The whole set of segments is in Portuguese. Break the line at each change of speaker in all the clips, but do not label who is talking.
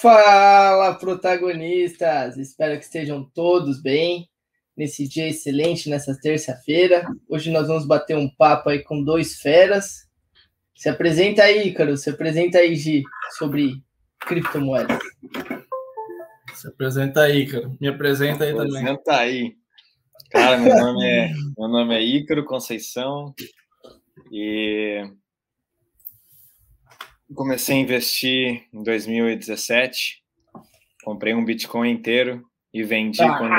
Fala, protagonistas! Espero que estejam todos bem nesse dia excelente, nessa terça-feira. Hoje nós vamos bater um papo aí com dois feras. Se apresenta aí, Ícaro, se apresenta aí, Gi, sobre criptomoedas.
Se apresenta aí, cara. Me apresenta aí também.
Apresenta aí. Cara, meu nome é, meu nome é Ícaro Conceição e comecei a investir em 2017. Comprei um Bitcoin inteiro e vendi ah. quando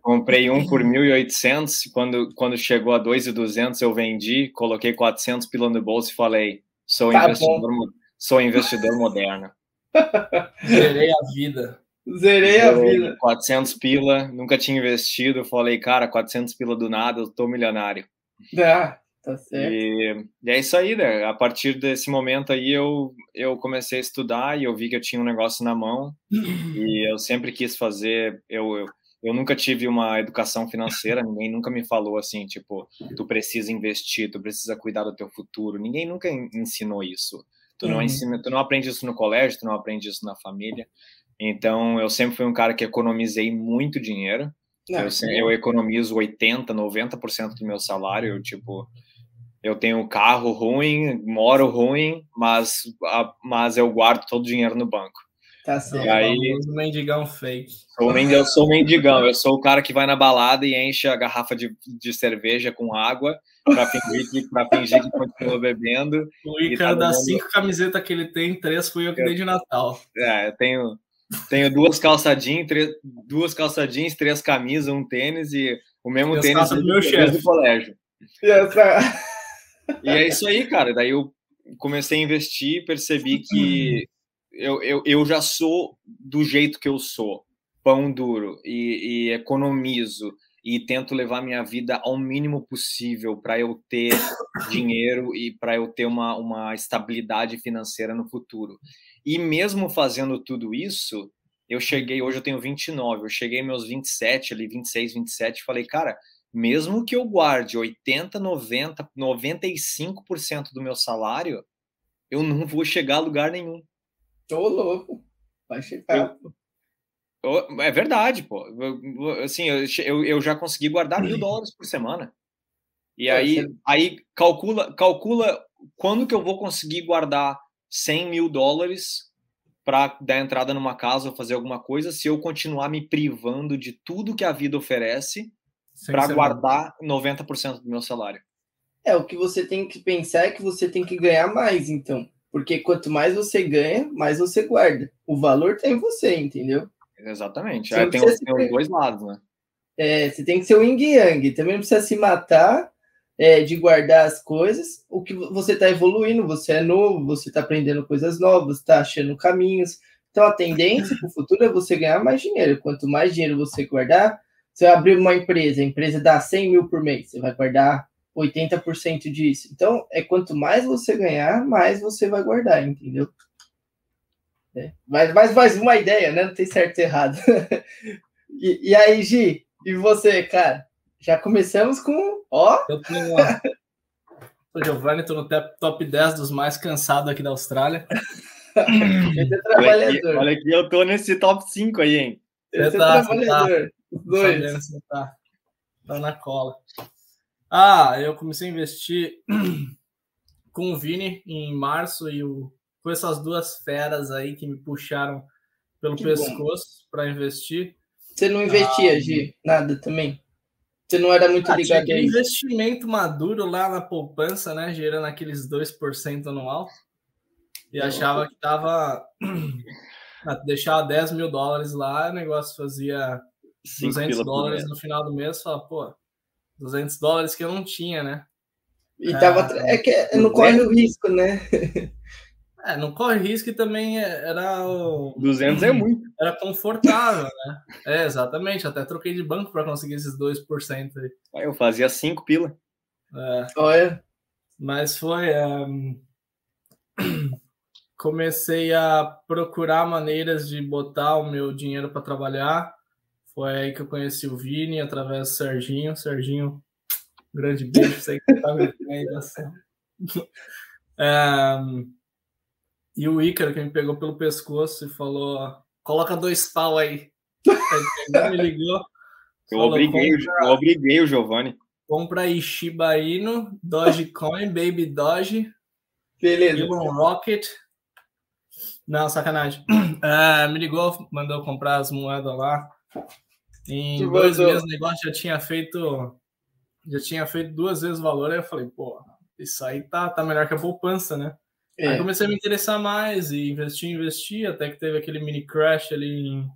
comprei um por 1.800, quando quando chegou a 2.200 eu vendi, coloquei 400 pila no bolso e falei, sou tá investidor, sou investidor moderno.
Zerei a vida.
Zerei a vida.
400 pila, nunca tinha investido. Falei, cara, 400 pila do nada, eu tô milionário.
Ah, tá certo.
E, e, é isso aí, né? A partir desse momento aí eu, eu comecei a estudar e eu vi que eu tinha um negócio na mão e eu sempre quis fazer. Eu, eu, eu nunca tive uma educação financeira, ninguém nunca me falou assim, tipo, tu precisa investir, tu precisa cuidar do teu futuro. Ninguém nunca ensinou isso. Tu não uhum. ensina, tu não aprende isso no colégio, tu não aprende isso na família. Então, eu sempre fui um cara que economizei muito dinheiro. Não, eu, eu, economizo 80, 90% do meu salário. Eu, tipo, eu tenho carro ruim, moro ruim, mas, mas eu guardo todo o dinheiro no banco.
Tá certo.
E aí, mendigão fake.
Sou, eu sou mendigão, eu sou o cara que vai na balada e enche a garrafa de, de cerveja com água para fingir, que, pra fingir que continua bebendo.
O Ícaro tá das cinco camisetas que ele tem, três fui eu que dei de Natal.
É, eu tenho, tenho duas calça jeans, três, duas calça jeans, três camisas, um tênis e o mesmo e tênis
do meu chefe
do colégio.
E, essa...
e é isso aí, cara. Daí eu comecei a investir, percebi que eu, eu, eu já sou do jeito que eu sou, pão duro, e, e economizo, e tento levar minha vida ao mínimo possível para eu ter dinheiro e para eu ter uma, uma estabilidade financeira no futuro. E mesmo fazendo tudo isso, eu cheguei, hoje eu tenho 29, eu cheguei meus 27, ali 26, 27, falei, cara, mesmo que eu guarde 80, 90, 95% do meu salário, eu não vou chegar a lugar nenhum.
Tô louco. Vai chegar. Eu,
é verdade, pô. Assim, eu, eu já consegui guardar mil dólares por semana. E aí, aí calcula, calcula quando que eu vou conseguir guardar 100 mil dólares para dar entrada numa casa ou fazer alguma coisa se eu continuar me privando de tudo que a vida oferece para guardar 90% do meu salário.
É, o que você tem que pensar é que você tem que ganhar mais, então. Porque quanto mais você ganha, mais você guarda. O valor tem em você, entendeu?
Exatamente. Aí tem, os, tem os dois lados, né?
É, você tem que ser o yin yang. Também não precisa se matar é, de guardar as coisas. O que você está evoluindo, você é novo, você está aprendendo coisas novas, está achando caminhos. Então a tendência para o futuro é você ganhar mais dinheiro. Quanto mais dinheiro você guardar, você vai abrir uma empresa, a empresa dá 100 mil por mês, você vai guardar 80% disso. Então, é quanto mais você ganhar, mais você vai guardar, entendeu? É. Mas, mas mais uma ideia, né? Não tem certo e errado. e, e, aí, Gi, e você, cara? Já começamos com. Ó!
Eu tenho uma... Sou Giovanni, tô no top 10 dos mais cansados aqui da Austrália.
é olha, aqui, olha aqui, eu tô nesse top 5 aí, hein?
Você tá, é trabalhador. Tá. Os dois.
Você tá. tá na cola. Ah, eu comecei a investir com o Vini em março e o com essas duas feras aí que me puxaram pelo que pescoço para investir.
Você não investia, ah, Gi? Nada também? Você não era muito ah, ligado
tinha a investimento maduro lá na poupança, né? Gerando aqueles 2% anual. E não, achava que tava. Deixar 10 mil dólares lá, o negócio fazia 200 dólares no final do mês. Fala, pô, 200 dólares que eu não tinha, né?
E tava. É, é que não corre o risco, né?
É, não corre risco e também é, era o.
200 é muito.
Era confortável, né? É, exatamente. Até troquei de banco para conseguir esses 2% aí.
Eu fazia 5 pila.
É.
Olha.
Mas foi. Um... Comecei a procurar maneiras de botar o meu dinheiro para trabalhar. Foi aí que eu conheci o Vini através do Serginho. Serginho, grande beijo, sei que tá vendo aí, um, E o Ícaro que me pegou pelo pescoço e falou: coloca dois pau aí. Aí me ligou.
Eu, falou, obriguei, compra, eu obriguei o Giovanni.
Compra aí Shiba Inu, Dogecoin, Baby Doge,
Beleza.
Elon Rocket. Não, sacanagem. É, me ligou, mandou comprar as moedas lá. Em que dois meses o negócio já tinha feito. Já tinha feito duas vezes o valor. Aí eu falei, pô, isso aí tá, tá melhor que a poupança, né? É. Aí comecei a me interessar mais e investir, investir, até que teve aquele mini crash ali em,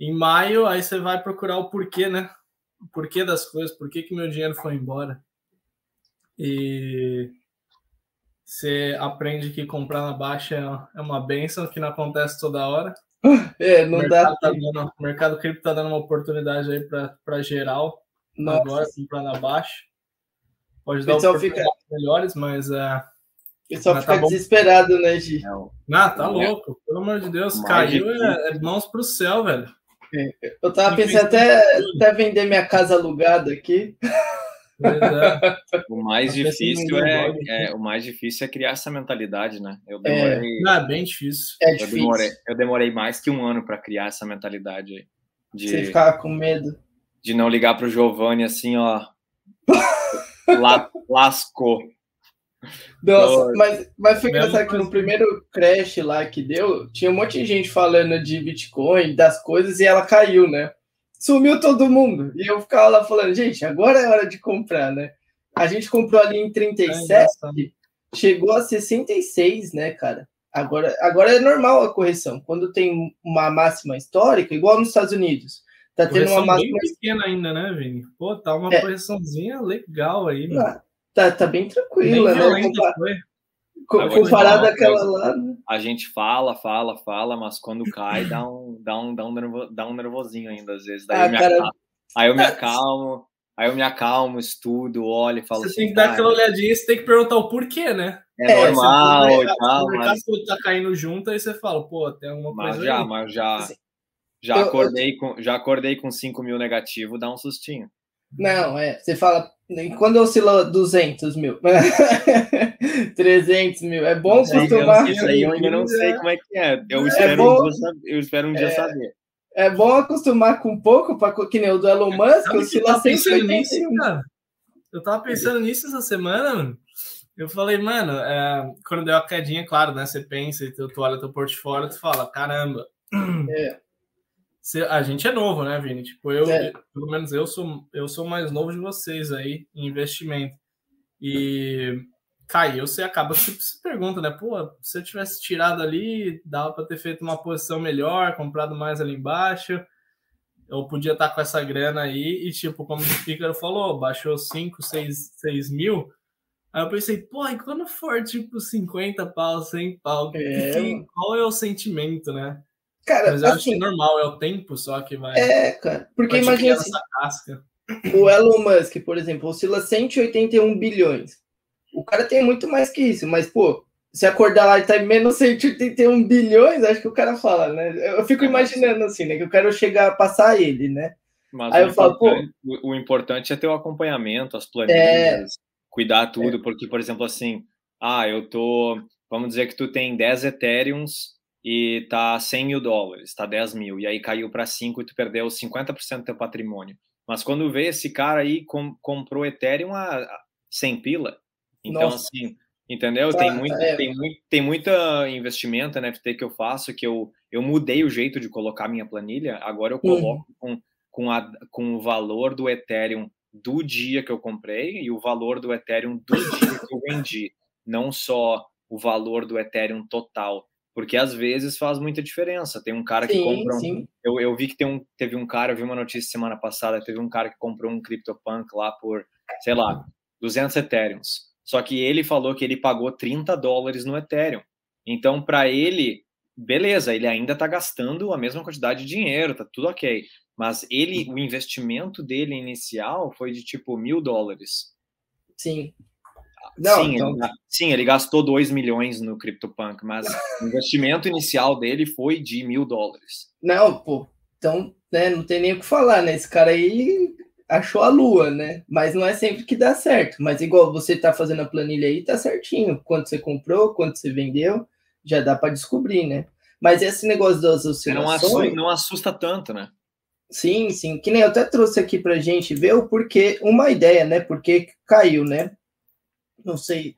em maio. Aí você vai procurar o porquê, né? O porquê das coisas, por que, que meu dinheiro foi embora. E você aprende que comprar na baixa é uma benção, que não acontece toda hora.
É, não dá.
Tá dando, o mercado cripto tá dando uma oportunidade aí para geral. Nossa. Agora, comprar na baixa. Pode dar oportunidades fica... melhores, mas é.
O pessoal fica tá desesperado, né, Gi?
Ah, tá louco. Pelo amor de Deus, caiu é, é mãos pro céu, velho.
É, eu tava pensando até, até vender minha casa alugada aqui.
O mais difícil é, é, o mais difícil é criar essa mentalidade, né? Eu
é. demorei. É, não, é bem difícil.
É
eu
difícil.
Demorei, eu demorei mais que um ano para criar essa mentalidade
de Você ficar com medo
de não ligar para o Giovanni assim, ó. la, lascou.
Nossa, mas, mas foi engraçado que no primeiro crash lá que deu, tinha um monte de gente falando de Bitcoin, das coisas, e ela caiu, né? Sumiu todo mundo. E eu ficava lá falando, gente, agora é hora de comprar, né? A gente comprou ali em 37, é chegou a 66, né, cara? Agora, agora é normal a correção. Quando tem uma máxima histórica, igual nos Estados Unidos, tá tendo uma máxima.
bem pequena ainda, né, Vini? Pô, tá uma é. correçãozinha legal aí, mano. Ah,
Tá, tá bem tranquila, bem né? Comparado àquela lá. Né?
A gente fala, fala, fala, mas quando cai, dá um, dá um, dá um, nervo, dá um nervosinho ainda, às vezes. Daí ah, eu me cara... acalmo, aí eu me acalmo, aí eu me acalmo, estudo, olho e falo
você
assim.
Você tem que dar aquela olhadinha você tem que perguntar o porquê, né?
É, é normal e tal.
Mas... Se tá caindo junto, aí você fala, pô, tem alguma
mas
coisa.
Já,
aí.
Mas já, mas já. Já acordei, com, já acordei com 5 mil negativo, dá um sustinho.
Não, é. Você fala, quando oscila 200 mil, 300 mil, é bom acostumar.
Isso aí eu ainda não sei como é que é. Eu é espero, é bom, um, dia, eu espero um dia é, saber.
É bom acostumar com pouco, pra, que nem o do Elon Musk, oscila 181.
Cara? Eu tava pensando nisso essa semana, mano. Eu falei, mano, é, quando deu a quedinha, claro, né? Você pensa e tu, tu olha teu portfólio, tu fala, caramba. É a gente é novo, né, Vini? Tipo, eu, é. pelo menos eu sou, eu sou mais novo de vocês aí em investimento. E caiu, você acaba tipo, se pergunta, né? Pô, se eu tivesse tirado ali, dava para ter feito uma posição melhor, comprado mais ali embaixo. Eu podia estar tá com essa grana aí e, tipo, como o Pícaro falou, baixou 5, 6, 6 mil. Aí eu pensei, pô, e quando for tipo 50 pau, 100 pau, é. qual é o sentimento, né?
Cara,
Mas eu assim, acho que assim, normal, é o tempo só que vai.
É, cara. Porque imagina assim, o Elon Musk, por exemplo, oscila 181 bilhões. O cara tem muito mais que isso, mas, pô, se acordar lá e tá em menos 181 bilhões, acho que o cara fala, né? Eu fico imaginando assim, né? Que eu quero chegar a passar ele, né?
Mas Aí eu falo, pô. O, importante é ter o acompanhamento, as planilhas, é... cuidar tudo, é... porque, por exemplo, assim, ah, eu tô. Vamos dizer que tu tem 10 Ethereums e tá 100 mil dólares, tá 10 mil, e aí caiu para 5 e tu perdeu 50% do teu patrimônio. Mas quando vê esse cara aí com, comprou Ethereum a 100 pila, então Nossa. assim, entendeu? Tá, tem muito, é. tem muito, tem muita investimento NFT que eu faço que eu, eu mudei o jeito de colocar minha planilha. Agora eu uhum. coloco uhum. com, com, a, com o valor do Ethereum do dia que eu comprei e o valor do Ethereum do dia que eu vendi, não só o valor do Ethereum total porque às vezes faz muita diferença. Tem um cara que sim, compra um, eu, eu vi que tem um, teve um cara, eu vi uma notícia semana passada, teve um cara que comprou um CryptoPunk lá por, sei lá, 200 Ethereums. Só que ele falou que ele pagou 30 dólares no Ethereum. Então, para ele, beleza, ele ainda está gastando a mesma quantidade de dinheiro, tá tudo ok. Mas ele, o investimento dele inicial foi de tipo mil dólares.
Sim.
Não, sim, então... ele, sim, ele gastou 2 milhões no CryptoPunk, mas o investimento inicial dele foi de mil dólares.
Não, pô, então né, não tem nem o que falar, né? Esse cara aí achou a lua, né? Mas não é sempre que dá certo. Mas igual você tá fazendo a planilha aí, tá certinho. Quanto você comprou, quanto você vendeu. já dá para descobrir, né? Mas esse negócio das oscilações...
Não assusta, não assusta tanto, né?
Sim, sim. Que nem eu até trouxe aqui para gente ver o porquê, uma ideia, né? Porque caiu, né? Não sei,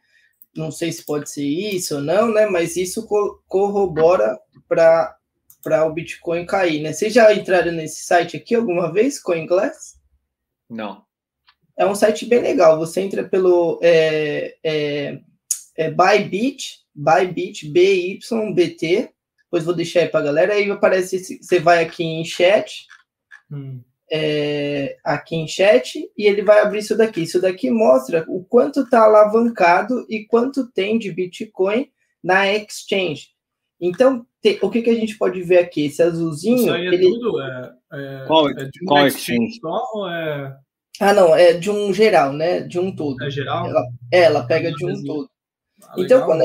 não sei se pode ser isso ou não, né? Mas isso co corrobora para para o Bitcoin cair, né? Vocês já entraram nesse site aqui alguma vez, CoinGlass?
Não.
É um site bem legal. Você entra pelo é, é, é Bybit, Bybit, B-Y-B-T. Depois vou deixar aí para a galera. Aí aparece, você vai aqui em chat, hum. é, aqui em chat, e ele vai abrir isso daqui. Isso daqui mostra o quanto está alavancado e quanto tem de Bitcoin na exchange. Então, te, o que, que a gente pode ver aqui? Esse azulzinho. Isso
aí é ele... tudo? É, é,
qual é, de qual exchange?
Só, ou é...
Ah, não, é de um geral, né? De um todo.
É geral?
Ela, é, ela pega de um todo. Ah, então, quando,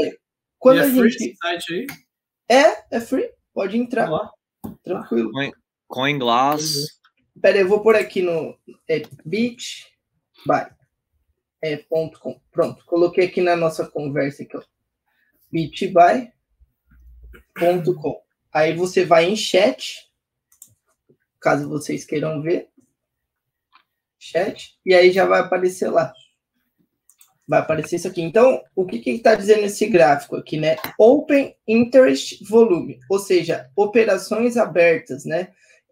quando e a é gente.
Free site aí?
É, é free. Pode entrar. Tranquilo.
CoinGlass.
Pera aí, eu vou por aqui no é, bit by. É, ponto com. Pronto, coloquei aqui na nossa conversa aqui, ó. bitbuy com. Aí você vai em chat, caso vocês queiram ver. Chat, e aí já vai aparecer lá. Vai aparecer isso aqui. Então, o que está dizendo esse gráfico aqui, né? Open Interest Volume, ou seja, operações abertas, né?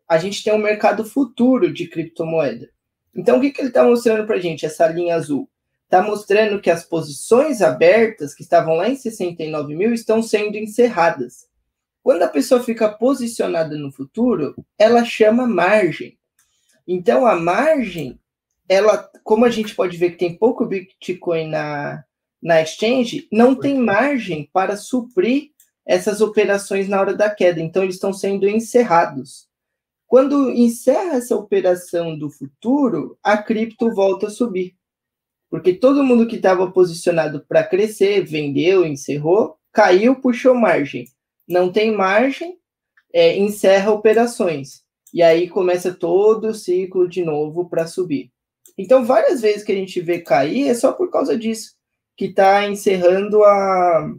A gente tem um mercado futuro de criptomoeda. Então, o que, que ele está mostrando para a gente, essa linha azul? Está mostrando que as posições abertas, que estavam lá em 69 mil, estão sendo encerradas. Quando a pessoa fica posicionada no futuro, ela chama margem. Então, a margem, ela, como a gente pode ver que tem pouco Bitcoin na, na exchange, não tem margem para suprir essas operações na hora da queda. Então, eles estão sendo encerrados. Quando encerra essa operação do futuro, a cripto volta a subir. Porque todo mundo que estava posicionado para crescer, vendeu, encerrou, caiu, puxou margem não tem margem, é, encerra operações. E aí começa todo o ciclo de novo para subir. Então, várias vezes que a gente vê cair é só por causa disso, que está encerrando a,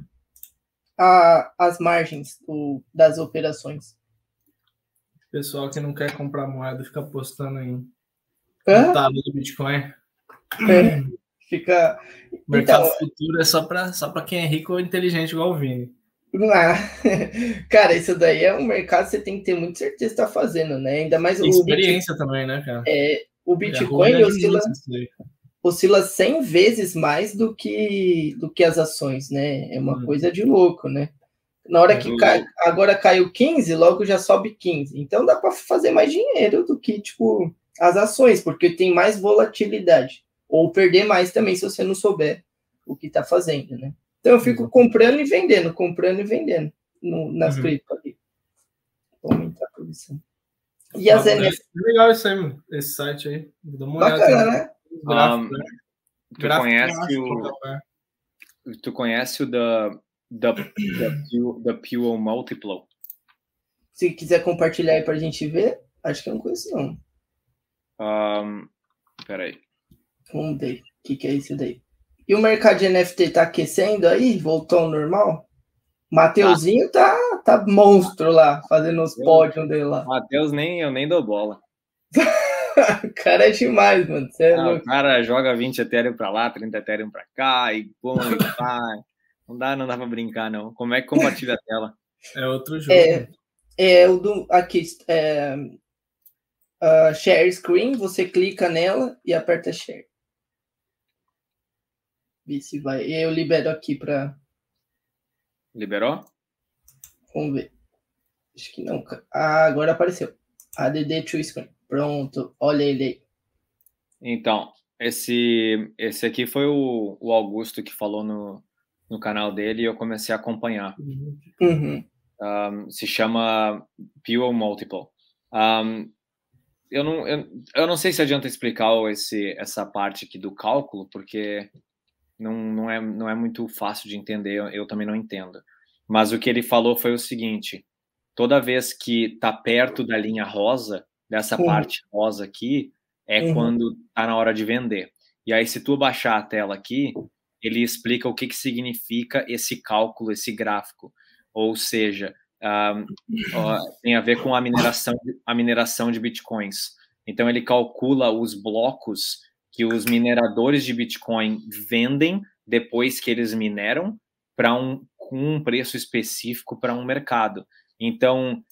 a, as margens do, das operações.
Pessoal que não quer comprar moeda fica apostando em
Hã?
do Bitcoin.
É, fica.
mercado então, futuro é só para só quem é rico ou inteligente, igual o Vini.
Ah, cara, isso daí é um mercado que você tem que ter muita certeza está fazendo, né? Ainda mais
o experiência Bitcoin, também, né, cara?
É, o Bitcoin é oscila, oscila 100 vezes mais do que, do que as ações, né? É uma hum. coisa de louco, né? Na hora é que cai, agora caiu 15, logo já sobe 15. Então dá para fazer mais dinheiro do que, tipo, as ações, porque tem mais volatilidade. Ou perder mais também se você não souber o que está fazendo, né? Então eu fico comprando e vendendo, comprando e vendendo no, nas uhum. cripto ali. Vou aumentar a produção.
E as ah, NFT. É legal isso aí, esse site aí. Dá uma
Bacana, né?
Gráfico, um, né? Tu conhece o. Tu conhece o da, da, da, da Pure Multiple?
Se quiser compartilhar aí pra gente ver, acho que eu não conheço, não.
Um, peraí.
Vamos ver. O que, que é isso daí? E o mercado de NFT tá aquecendo aí? Voltou ao normal? Mateuzinho tá, tá monstro lá, fazendo os pódios dele lá.
Matheus nem, eu nem dou bola.
o cara é demais, mano. É
ah, o cara joga 20 Ethereum pra lá, 30 Ethereum pra cá, e bom, e vai. Não dá, não dá pra brincar, não. Como é que compartilha a tela?
É outro jogo.
É, é o do. Aqui, é, uh, share screen, você clica nela e aperta share. Ver se vai. E eu libero aqui para.
Liberou?
Vamos ver. Acho que não. Ah, agora apareceu. ADD to screen. Pronto. Olha ele aí.
Então, esse, esse aqui foi o, o Augusto que falou no, no canal dele e eu comecei a acompanhar.
Uhum.
Um, se chama Pure Multiple. Um, eu, não, eu, eu não sei se adianta explicar esse, essa parte aqui do cálculo, porque não, não, é, não é muito fácil de entender, eu, eu também não entendo. Mas o que ele falou foi o seguinte: toda vez que está perto da linha rosa, dessa uhum. parte rosa aqui, é uhum. quando está na hora de vender. E aí, se tu baixar a tela aqui, ele explica o que, que significa esse cálculo, esse gráfico. ou seja, um, tem a ver com a mineração, a mineração de bitcoins. Então ele calcula os blocos que os mineradores de Bitcoin vendem depois que eles mineram para um com um preço específico para um mercado. Então,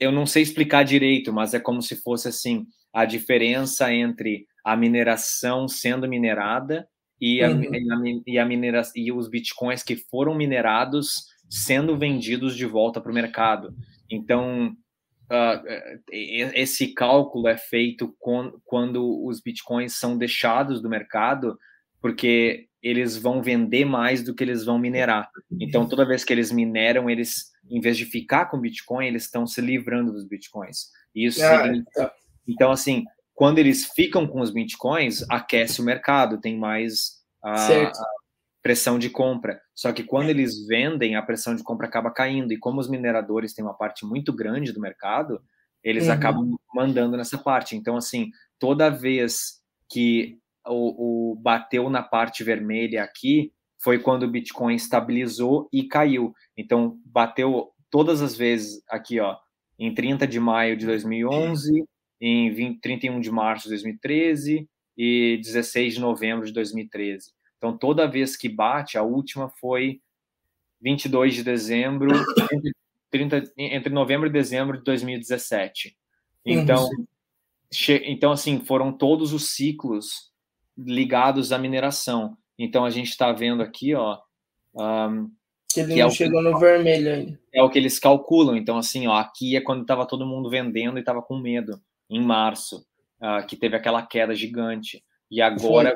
eu não sei explicar direito, mas é como se fosse assim a diferença entre a mineração sendo minerada e, a, uhum. e, a, e, a minera, e os bitcoins que foram minerados sendo vendidos de volta para o mercado. Então, uh, esse cálculo é feito com, quando os bitcoins são deixados do mercado, porque eles vão vender mais do que eles vão minerar. Então, toda vez que eles mineram, eles, em vez de ficar com Bitcoin, eles estão se livrando dos Bitcoins. Isso ah, significa... Então, assim, quando eles ficam com os Bitcoins, aquece o mercado, tem mais a, a, pressão de compra. Só que quando eles vendem, a pressão de compra acaba caindo. E como os mineradores têm uma parte muito grande do mercado, eles uhum. acabam mandando nessa parte. Então, assim, toda vez que o, o bateu na parte vermelha aqui foi quando o Bitcoin estabilizou e caiu. Então, bateu todas as vezes aqui, ó, em 30 de maio de 2011, em 20, 31 de março de 2013 e 16 de novembro de 2013. Então, toda vez que bate, a última foi 22 de dezembro, entre, 30, entre novembro e dezembro de 2017. Então, uhum. então, assim, foram todos os ciclos ligados à mineração. Então a gente está vendo aqui, ó. Um,
que ele que não é chegou que, no vermelho ainda.
É o que eles calculam. Então, assim, ó, aqui é quando estava todo mundo vendendo e estava com medo, em março, uh, que teve aquela queda gigante. E agora,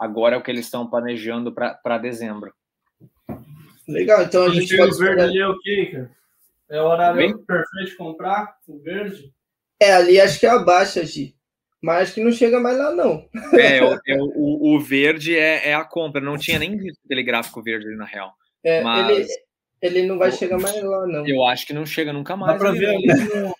agora é o que eles estão planejando para dezembro.
Legal, então a gente
pode... O verde ali é o quê, cara? É o horário Bem? perfeito de comprar o verde?
É, ali acho que é abaixo, Gi. Mas acho que não chega mais lá, não.
É, é o, o, verde é, é, a compra. Não tinha nem visto aquele gráfico verde ali, na real.
É, Mas... ele, ele não vai chegar mais lá, não.
Eu acho que não chega nunca mais.
Dá pra ver ali no...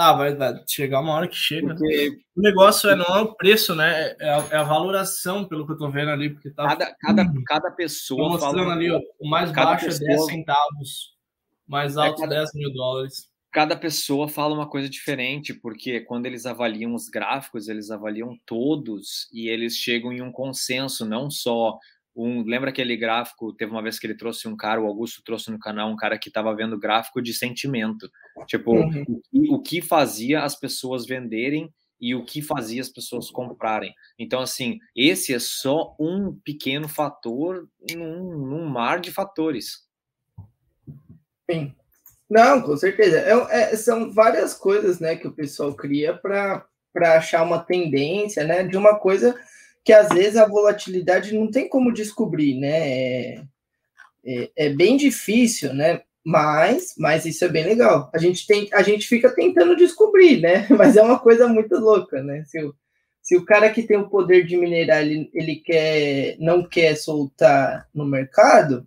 Ah, vai, vai chegar uma hora que chega. Porque... O negócio é, não é o preço, né? É a, é a, valoração, pelo que eu tô vendo ali. Porque tá...
cada, cada, cada pessoa.
Tô mostrando fala... ali, ó, o mais baixo pessoa... é 10 centavos, mais é alto é cada... 10 mil dólares
cada pessoa fala uma coisa diferente, porque quando eles avaliam os gráficos, eles avaliam todos e eles chegam em um consenso, não só um. Lembra aquele gráfico? Teve uma vez que ele trouxe um cara, o Augusto trouxe no canal um cara que estava vendo gráfico de sentimento, tipo uhum. o, o que fazia as pessoas venderem e o que fazia as pessoas comprarem. Então, assim, esse é só um pequeno fator num, num mar de fatores.
Sim. Não, com certeza. É, é, são várias coisas né, que o pessoal cria para achar uma tendência né, de uma coisa que às vezes a volatilidade não tem como descobrir, né? É, é, é, bem difícil, né? Mas, mas isso é bem legal. A gente tem, a gente fica tentando descobrir, né? Mas é uma coisa muito louca, né? Se o, se o cara que tem o poder de minerar ele, ele quer, não quer soltar no mercado,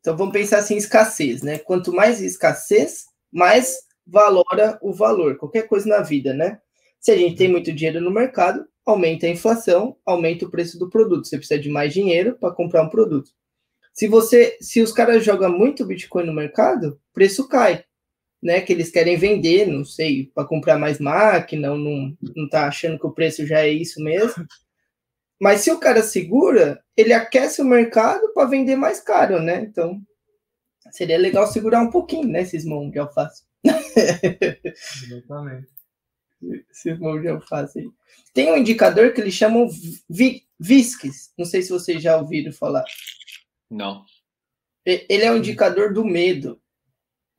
então vamos pensar assim, escassez, né? Quanto mais escassez, mais valora o valor, qualquer coisa na vida, né? Se a gente tem muito dinheiro no mercado, aumenta a inflação, aumenta o preço do produto. Você precisa de mais dinheiro para comprar um produto. Se você, se os caras jogam muito Bitcoin no mercado, o preço cai, né? Que eles querem vender, não sei, para comprar mais máquina, ou não, não tá achando que o preço já é isso mesmo. Mas se o cara segura, ele aquece o mercado para vender mais caro, né? Então, seria legal segurar um pouquinho, né, esses mãos de alface.
Exatamente.
Esses mãos de alface aí. Tem um indicador que eles chamam vi VISCs. Não sei se vocês já ouviram falar.
Não.
Ele é um indicador do medo.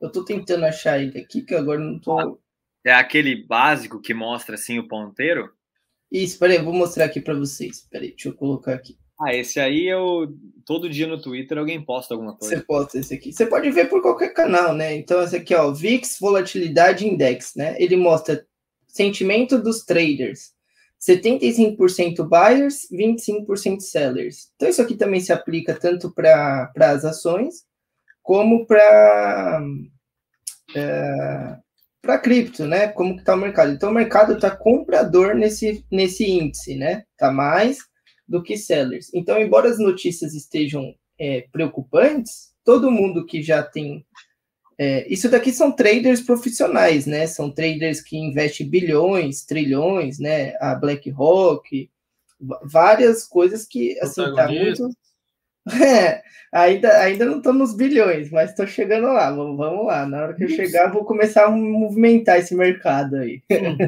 Eu tô tentando achar ele aqui, que agora não tô.
É aquele básico que mostra assim o ponteiro?
Isso, peraí, eu vou mostrar aqui para vocês. Peraí, deixa eu colocar aqui.
Ah, esse aí eu. Todo dia no Twitter alguém posta alguma coisa.
Você posta esse aqui. Você pode ver por qualquer canal, né? Então, esse aqui, ó, VIX Volatilidade Index, né? Ele mostra sentimento dos traders. 75% buyers, 25% sellers. Então, isso aqui também se aplica tanto para as ações como para. É, para cripto, né? Como que tá o mercado? Então o mercado está comprador nesse, nesse índice, né? Tá mais do que sellers. Então, embora as notícias estejam é, preocupantes, todo mundo que já tem É, isso daqui são traders profissionais, né? São traders que investem bilhões, trilhões, né? A BlackRock, várias coisas que assim tá muito. É, ainda, ainda não estou nos bilhões, mas estou chegando lá. Vamos, vamos lá. Na hora que eu chegar, vou começar a movimentar esse mercado aí. Hum.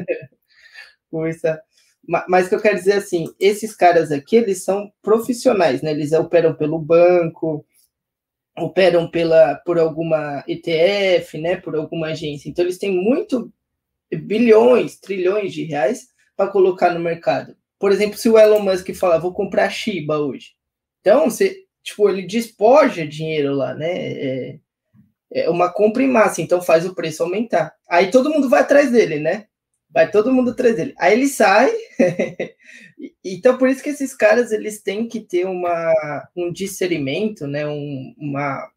Mas o que eu quero dizer assim, esses caras aqui, eles são profissionais, né? Eles operam pelo banco, operam pela, por alguma ETF, né? Por alguma agência. Então, eles têm muito bilhões, trilhões de reais para colocar no mercado. Por exemplo, se o Elon Musk falar, vou comprar Shiba hoje. Então, você, tipo, ele despoja dinheiro lá, né? É, é uma compra em massa, então faz o preço aumentar. Aí todo mundo vai atrás dele, né? Vai todo mundo atrás dele. Aí ele sai. então, por isso que esses caras eles têm que ter uma, um discernimento, né? Um, uma,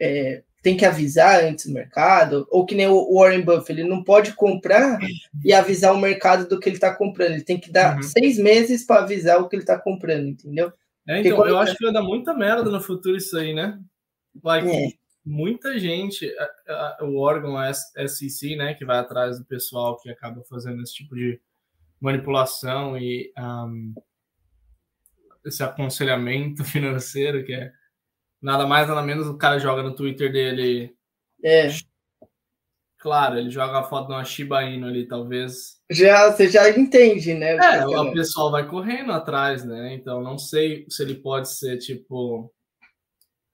é, tem que avisar antes do mercado, ou que nem o Warren Buffett, ele não pode comprar e avisar o mercado do que ele está comprando. Ele tem que dar uhum. seis meses para avisar o que ele está comprando, entendeu?
É, então, eu acho que vai dar muita merda no futuro isso aí, né? Like, é muita gente, a, a, o órgão SEC, né, que vai atrás do pessoal que acaba fazendo esse tipo de manipulação e um, esse aconselhamento financeiro, que é nada mais nada menos o cara joga no Twitter dele.
É.
Claro, ele joga a foto de uma Shiba Inu ali, talvez.
Já, você já entende, né?
É, o pessoal vai correndo atrás, né? Então não sei se ele pode ser tipo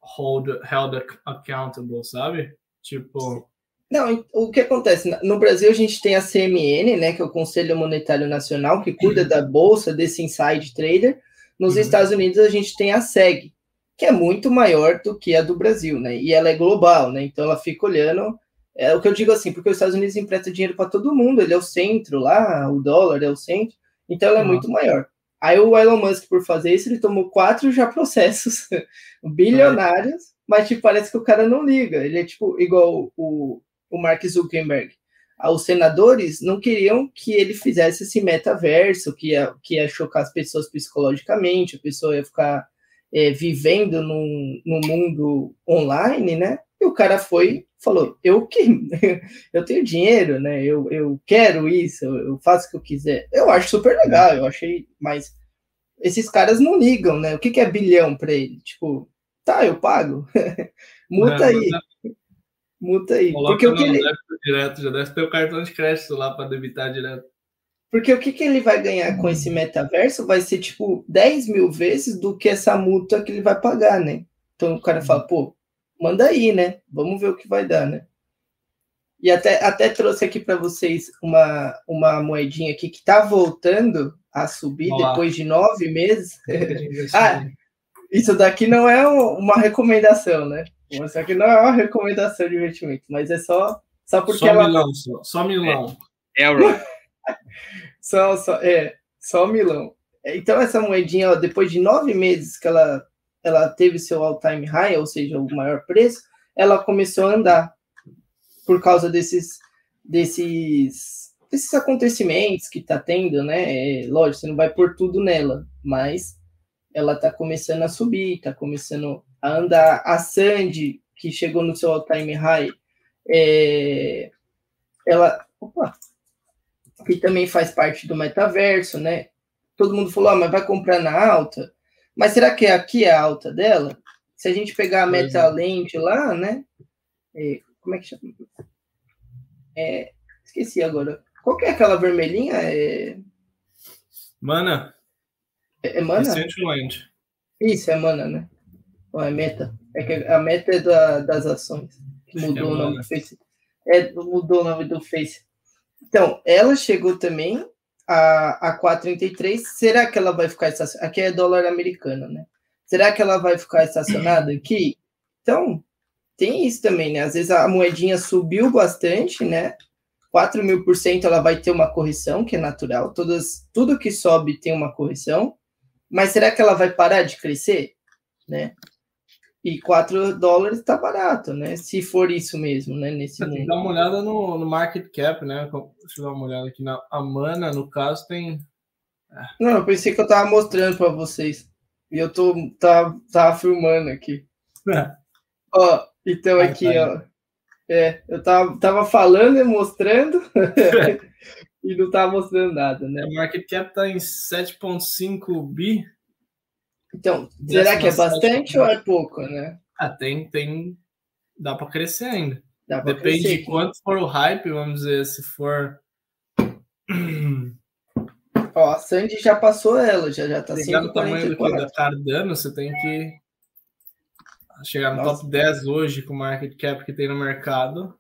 hold held accountable, sabe? Tipo.
Não, o que acontece? No Brasil, a gente tem a CMN, né, que é o Conselho Monetário Nacional, que cuida uhum. da bolsa desse inside trader. Nos uhum. Estados Unidos, a gente tem a SEG, que é muito maior do que a do Brasil, né? E ela é global, né? Então ela fica olhando. É o que eu digo assim, porque os Estados Unidos emprestam dinheiro para todo mundo, ele é o centro lá, o dólar é o centro, então ela é uhum. muito maior. Aí o Elon Musk, por fazer isso, ele tomou quatro já processos bilionários, mas tipo, parece que o cara não liga. Ele é tipo igual o, o Mark Zuckerberg. Ah, os senadores não queriam que ele fizesse esse metaverso, que ia, que ia chocar as pessoas psicologicamente, a pessoa ia ficar é, vivendo num, num mundo online, né? E o cara foi falou, eu que eu tenho dinheiro, né? Eu, eu quero isso, eu faço o que eu quiser. Eu acho super legal, eu achei, mas esses caras não ligam, né? O que, que é bilhão para ele? Tipo, tá, eu pago. Multa é, aí. Multa aí.
Porque o que ele... direto, já deve ter o cartão de crédito lá para debitar direto.
Porque o que, que ele vai ganhar com esse metaverso vai ser tipo 10 mil vezes do que essa multa que ele vai pagar, né? Então o cara fala, pô, manda aí, né? Vamos ver o que vai dar, né? E até, até trouxe aqui para vocês uma, uma moedinha aqui que está voltando a subir Olá. depois de nove meses. ah, isso daqui não é uma recomendação, né? Isso aqui não é uma recomendação de investimento, mas é só, só porque
só ela. Milão, só, só Milão.
É, é
só, só, é, só Milão. Então, essa moedinha, ó, depois de nove meses que ela ela teve seu all-time high, ou seja, o maior preço, ela começou a andar por causa desses desses desses acontecimentos que está tendo, né? É, lógico, você não vai pôr tudo nela, mas ela está começando a subir, está começando a andar. A Sandy, que chegou no seu all-time high, é, ela, opa, que também faz parte do metaverso, né? Todo mundo falou, ah, mas vai comprar na alta? Mas será que aqui é a alta dela? Se a gente pegar a meta-lente lá, né? É, como é que chama? É, esqueci agora. Qual que é aquela vermelhinha? É...
Mana.
É, é mana? Isso, é mana, né? Ou é meta? É que a meta é da, das ações. Que mudou é o nome do Face. É, mudou o nome do Face. Então, ela chegou também a, a 4,33, será que ela vai ficar estacionada? Aqui é dólar americano, né? Será que ela vai ficar estacionada aqui? Então, tem isso também, né? Às vezes a moedinha subiu bastante, né? 4 mil por cento ela vai ter uma correção, que é natural. Todas, tudo que sobe tem uma correção. Mas será que ela vai parar de crescer? Né? E 4 dólares está barato, né? Se for isso mesmo, né? Nesse
Você
mundo.
Tem que dar uma olhada no, no, market cap, né? Deixa eu dar uma olhada aqui. Na, a Mana, no caso, tem.
Não, eu pensei que eu tava mostrando para vocês. E eu tô tava, tava filmando aqui. É. Ó, então ah, aqui, tá ó. É, eu tava, tava falando e mostrando e não tava mostrando nada, né?
O market cap tá em 7,5 bi.
Então, será que é bastante ou é pouco, né?
Ah, tem, tem. Dá para crescer ainda.
Dá pra
Depende
crescer,
de quanto for o hype, vamos dizer, se for.
Ó, a Sandy já passou ela, já, já tá
Pegar o tamanho do que
5,44.
da Cardano, você tem que chegar no
Nossa.
top 10 hoje com o market cap que tem no mercado.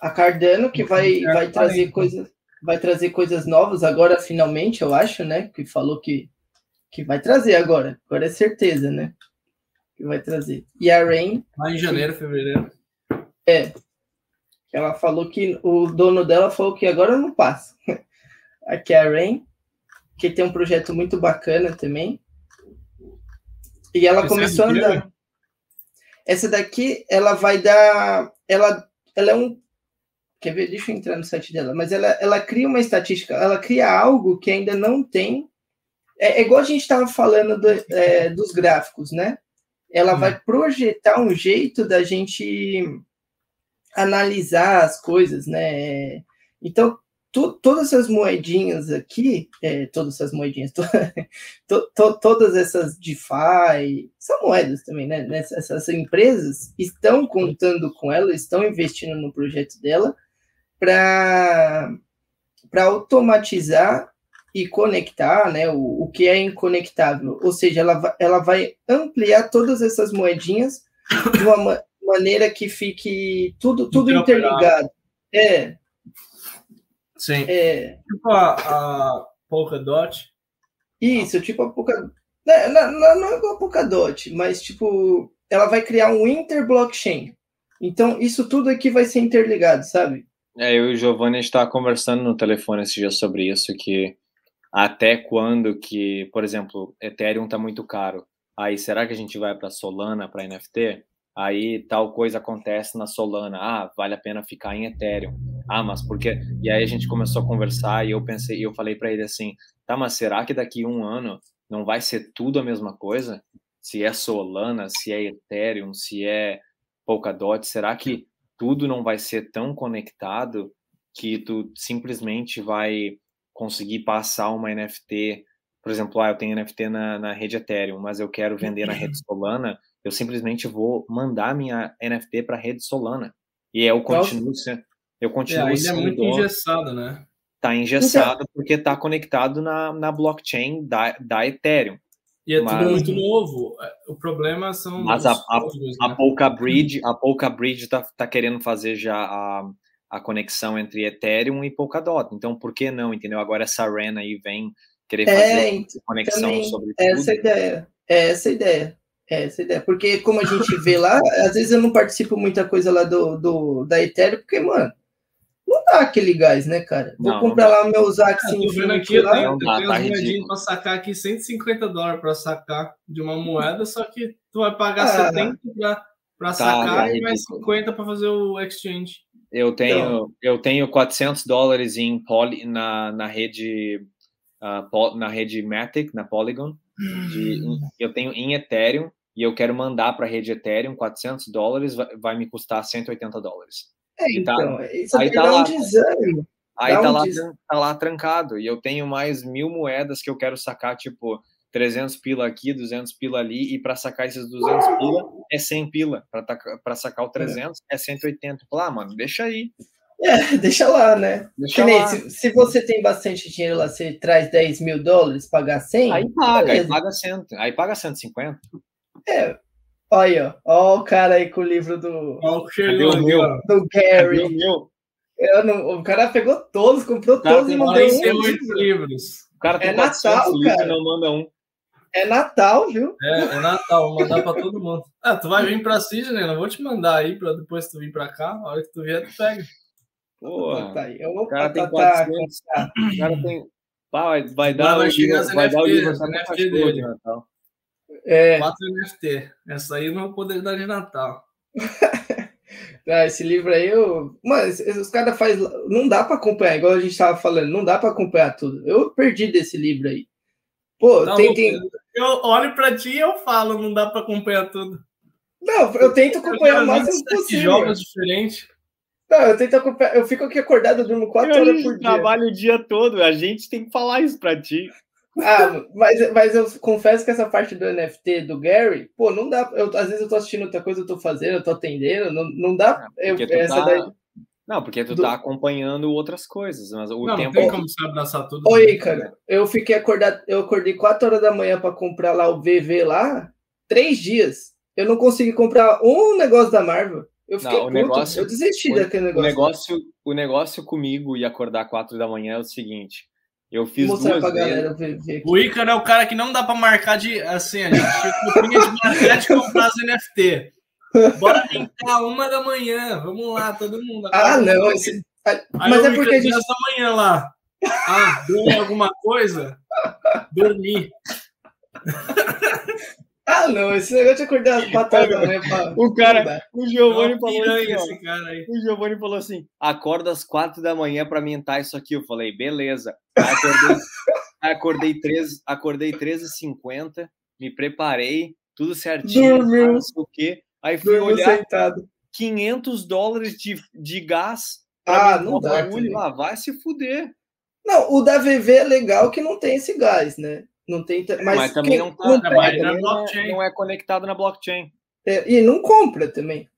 A Cardano que vai, vai trazer
40.
coisas vai trazer coisas novas agora finalmente, eu acho, né? Que falou que que vai trazer agora. Agora é certeza, né? Que vai trazer. E a Rain,
Lá em janeiro, fevereiro.
ela falou que o dono dela falou que agora não passa. Aqui é a Rain, que tem um projeto muito bacana também. E ela
é
começou a
quê,
andar. Essa daqui, ela vai dar. Ela, ela é um. Quer ver? Deixa eu entrar no site dela. Mas ela, ela cria uma estatística, ela cria algo que ainda não tem. É, é igual a gente estava falando do- é, dos gráficos, né? Ela
Hum.
vai projetar um jeito da gente analisar as coisas, né? Então, to- todas essas moedinhas aqui, é, todas essas moedinhas, to- to- to- todas essas DeFi, são moedas também, né? Nessa- Essas empresas estão contando com ela, estão investindo no projeto dela para automatizar e conectar né, o, o que é inconectável. Ou seja, ela, vai- ela vai ampliar todas essas moedinhas de uma ma- maneira que fique tudo, tudo interligado. É,
Sim.
é,
Tipo a, a Polkadot.
Isso, tipo a Polkadot. Não, não, não, não é igual a Polkadot, mas tipo, ela vai criar um interblockchain. Então, isso tudo aqui vai ser interligado, sabe?
É, eu e o Giovanni a gente estava conversando no telefone esse dia sobre isso, que até quando que, por exemplo, Ethereum está muito caro. Aí será que a gente vai para Solana, para NFT? Aí tal coisa acontece na Solana. Ah, vale a pena ficar em Ethereum. Ah, mas por quê? E aí a gente começou a conversar e eu pensei, eu falei para ele assim, tá, mas será que daqui um ano não vai ser tudo a mesma coisa? Se é Solana, se é Ethereum, se é Polkadot, será que tudo não vai ser tão conectado que tu simplesmente vai conseguir passar uma NFT, por exemplo, ah, eu tenho NFT na, na rede Ethereum, mas eu quero vender na rede Solana, eu simplesmente vou mandar minha NFT para a rede Solana. E eu continuo sendo, eu
É,
continuo
é
sendo,
muito engessado, né?
tá engessado porque tá conectado na, na blockchain da, da Ethereum.
E é
Mas-
tudo muito novo. O problema são
Mas a- a-
códigos,
A
né?
Polka Bridge, a Polka Bridge tá, tá querendo fazer já a, a conexão entre Ethereum e Polkadot. Então, por que não, entendeu? Agora essa REN aí vem querer
É,
fazer
ent-
conexão
também
sobre
essa é a
tudo.
ideia. É essa a ideia. É essa a ideia. Porque, como a gente vê lá, às vezes eu não participo muita coisa lá do, do, da Ethereum, porque, mano, não dá aquele gás, né, cara? Vou
Não,
comprar lá meus
Ah,
Axie
tô vendo aqui, eu
lá.
tenho,
Não
eu
dá,
tenho
tá
as moedinhas
ridículo.
pra sacar aqui, 150 dólares pra sacar de uma moeda, só que tu vai pagar
Ah.
70 pra, pra
Tá,
sacar
tá
e mais
ridículo.
50 pra fazer o exchange.
Eu tenho,
Então.
eu tenho 400 dólares em poly, na, na rede ah, po- na rede Matic, na Polygon. de- eu tenho em Ethereum e eu quero mandar para a rede Ethereum 400 dólares, vai, vai me custar 180 dólares.
É,
E tá-
então, isso
aí tá
dá um
lá.
desânimo.
Aí tá
um
lá,
des-
tran- tá lá trancado. E eu tenho mais mil moedas que eu quero sacar, tipo, 300 pila aqui, 200 pila ali. E para sacar esses 200 pila é 100 pila. Para sacar o 300 é 180. Fala, ah, mano, deixa aí.
É, deixa lá, né?
Deixa
Que nem,
lá.
se, se você tem bastante dinheiro lá, você traz 10 mil dólares, pagar 100,
Aí paga, aí
beleza.
paga, 100, aí paga 150.
olha aí, ó. Ó o cara aí com o livro do,
Ó, o
meu?
do
Cadê
Gary.
o meu?
Eu não- o cara pegou todos, comprou todos e mandou um.
48 livros.
O cara tem
É
400
Natal,
livros
cara.
e não manda um.
É Natal, viu?
É, é Natal, vou mandar pra todo mundo. Ah, tu vai vir pra Sydney, não vou te mandar aí pra depois tu vir pra cá. A hora que tu vier, tu pega.
Porra.
Tá aí. Eu vou
O cara tem
tá,
400. O cara tem. Pá, vai, vai dar
vai
o
chegar
livro, vai dar o
NFT,
livro até pro
NFT
cachorro
dele.
de Natal.
É,
4 NFT. Essa aí não vou poder dar de Natal.
ah, esse livro aí, eu... mano, es- os caras faz, não dá pra acompanhar, igual a gente tava falando, não dá pra acompanhar tudo. Eu perdi desse livro aí. Pô,
Tá
tem, tem...
Eu olho pra ti e eu falo, não dá pra acompanhar tudo.
Não, eu tento acompanhar o
Eu
máximo
27
possível.
jogos diferentes.
Não, eu tento acompanhar. Eu fico aqui acordado, eu durmo quatro
Eu
horas por dia.
trabalho o dia todo, a gente tem que falar isso pra ti.
Ah, mas, mas eu confesso que essa parte do NFT do Gary, pô, não dá. Eu, às vezes eu tô assistindo outra coisa, eu tô fazendo, eu tô atendendo, não, não dá. Eu,
Porque tu
essa
tá-
daí.
Não, porque tu
Do-
tá acompanhando outras coisas, mas o
Não, não
tempo
tem como você abraçar tudo.
Oi, cara, eu fiquei acordado, eu acordei 4 horas da manhã para comprar lá o VV lá, três dias. Eu não consegui comprar um negócio da Marvel. Eu fiquei
Não, o
puto,
negócio-
eu desisti
o-
daquele
O
negócio.
negócio, o negócio comigo e acordar quatro da manhã é o seguinte: eu fiz
Vou mostrar
duas
pra
vezes.
galera o VV aqui.
O Ícaro é o cara que não dá pra marcar de. Assim, a gente tinha de marcar de comprar as NFT. Bora brincar uma da manhã. Vamos lá, todo mundo.
Ah, não, esse-
Aí
mas é porque a gente
10 da manhã lá. Ah, dormi alguma coisa? Dormi.
Ah, não, esse negócio de acordar às 4 horas da manhã pra...
O cara-. O Giovanni
Não,
falou assim,
esse cara aí.
O Giovanni falou assim: acorda às quatro da manhã para mintar isso aqui. Eu falei, beleza. Acordei, acordei, três, acordei 13h50, me preparei, tudo certinho,
Dormiu.
não sei o quê. Aí fui
Dormiu
olhar
sentado.
500 dólares de, de gás.
Ah,
mim,
não dá
bagulho. Ah, vai se fuder.
Não, o da VV é legal que não tem esse gás, né? Não tem, mas,
Mas, também não tá.
É, na
também não, é,
blockchain.
não é conectado na blockchain.
É, e não compra também.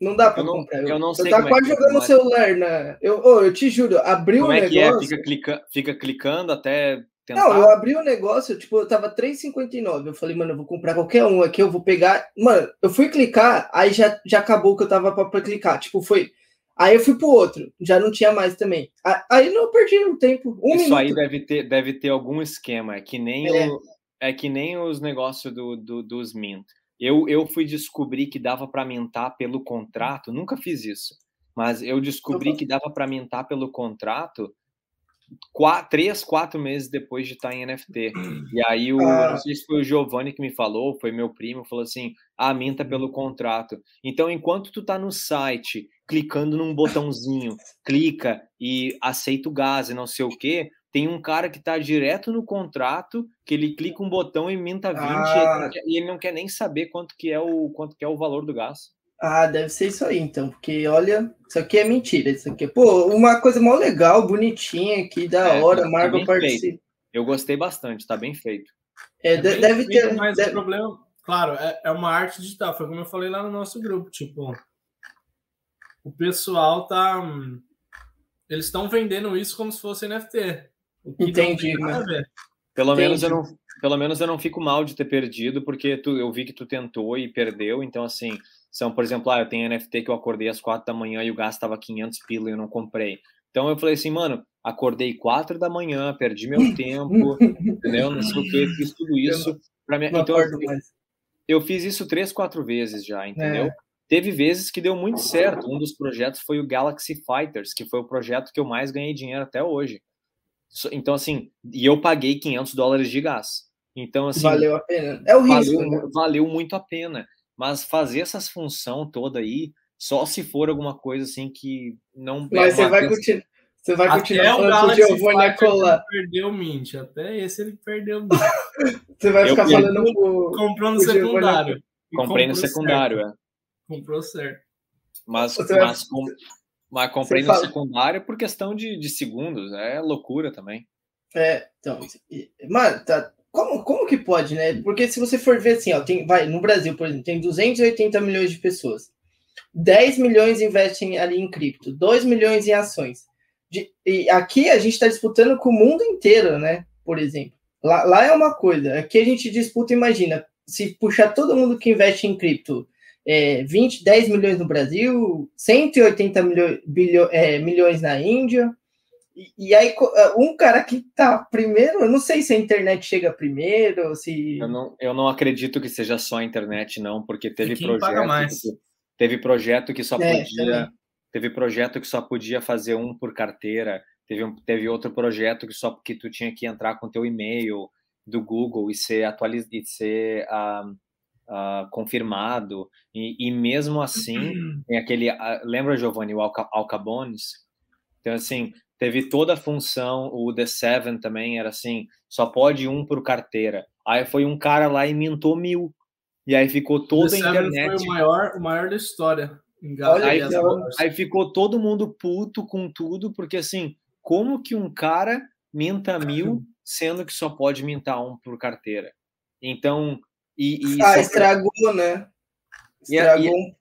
Não dá pra
Eu não-
comprar.
eu não sei
tava
como é
quase
que é,
jogando celular na. Eu, ô, eu te juro, abri
Como
o
é que é?
negócio.
Fica, clica, fica clicando até tentar.
Não, eu abri o negócio, tipo, eu tava 3,59. Eu falei, mano, eu vou comprar qualquer um aqui, eu vou pegar. Mano, eu fui clicar, aí já, já acabou que eu tava pra, pra clicar. Tipo, foi. Aí eu fui pro outro, já não tinha mais também. Aí não perdi o tempo. Um
Isso
minuto.
aí deve ter, deve ter algum esquema. É que nem,
É.
o- é que nem os negócios do, do- dos mint. Eu, eu fui descobrir que dava para mintar pelo contrato. Nunca fiz isso. Mas eu descobri que dava para mintar pelo contrato quatro, três, quatro meses depois de estar em NFT. E aí, o,
Ah.
não sei se foi o Giovanni que me falou, foi meu primo, falou assim: ah, minta pelo contrato. Então, enquanto tu tá no site, clicando num botãozinho, clica e aceita o gás e não sei o quê, tem um cara que tá direto no contrato, que ele clica um botão e minta 20
Ah.
e ele não quer nem saber quanto que é o quanto que é o valor do gás.
Ah, deve ser isso aí, então, porque olha, isso aqui é mentira, isso aqui. Pô, uma coisa mó legal, bonitinha aqui, da
É,
hora,
tá
Marvel
bem
participa.
Eu gostei bastante, tá bem feito.
É,
É bem
deve
feito,
ter.
Mas
deve-
o problema, claro, é, é uma arte digital. Foi como eu falei lá no nosso grupo. Tipo, o pessoal tá. Eles estão vendendo isso como se fosse NFT. O que
Entendi,
Não tem nada a ver.
Pelo menos eu
Entendi.
não, pelo menos eu não fico mal de ter perdido, porque tu, eu vi que tu tentou e perdeu. Então, assim, são, por exemplo, ah, eu tenho NFT que eu acordei às quatro da manhã e o gás estava 500 pila e eu não comprei. Então eu falei assim, mano, acordei quatro da manhã, perdi meu tempo, entendeu? Não sei o que, fiz tudo isso para mim. Então eu,
mais.
eu fiz isso três, quatro vezes já, entendeu?
É.
Teve vezes que deu muito certo. Um dos projetos foi o Galaxy Fighters, que foi o projeto que eu mais ganhei dinheiro até hoje. Então, assim, e eu paguei 500 dólares de gás. Então, assim,
Valeu a pena. É o risco,
valeu,
né?
valeu muito a pena. Mas fazer essas função toda aí, só se for alguma coisa assim que não.
Mas você vai, continuar, você vai continuar
Até o
falando o Giovanni
perdeu o Mint. Até esse ele perdeu o Mint.
Você vai
Eu
ficar
perdi.
falando com.
Comprou no
O
secundário.
Comprei no secundário,
certo.
é.
Comprou certo.
Mas,
Você vai-
mas, com- mas comprei
Você
no
fala-
secundário por questão de, de segundos. É loucura também.
É, então. Mano, tá. Como, como que pode, né? Porque se você for ver assim, ó, tem, vai, no Brasil, por exemplo, tem 280 milhões de pessoas. 10 milhões investem ali em cripto, 2 milhões em ações. De- e aqui a gente está disputando com o mundo inteiro, né? Por exemplo. Lá, lá é uma coisa. Aqui a gente disputa, imagina, se puxar todo mundo que investe em cripto, é, 20, 10 milhões no Brasil, 180 milho, bilho, é, milhões na Índia. E, e aí, co- um cara que tá primeiro, eu não sei se a internet chega primeiro, se.
Eu não, eu não acredito que seja só a internet, não, porque teve projeto.
mais.
Que, teve projeto que só
É,
podia.
também.
Teve projeto que só podia fazer um por carteira. Teve, um, teve outro projeto que só que tu tinha que entrar com teu e-mail do Google e ser atualizado e ser ah, ah, confirmado. E, e mesmo assim, tem aquele. ah, lembra, Giovanni, o Alca, Alcabones? Então, assim, teve toda a função, o The Seven também era assim, só pode um por carteira. Aí foi um cara lá e mintou mil. E aí ficou toda
The
a
Seven
internet.
foi o maior, o maior da história.
Aí, aí, ficou todo mundo puto com tudo, porque assim, como que um cara minta mil, sendo que só pode mintar um por carteira? Então. E,
e ah, estragou, né?
Estragou. E,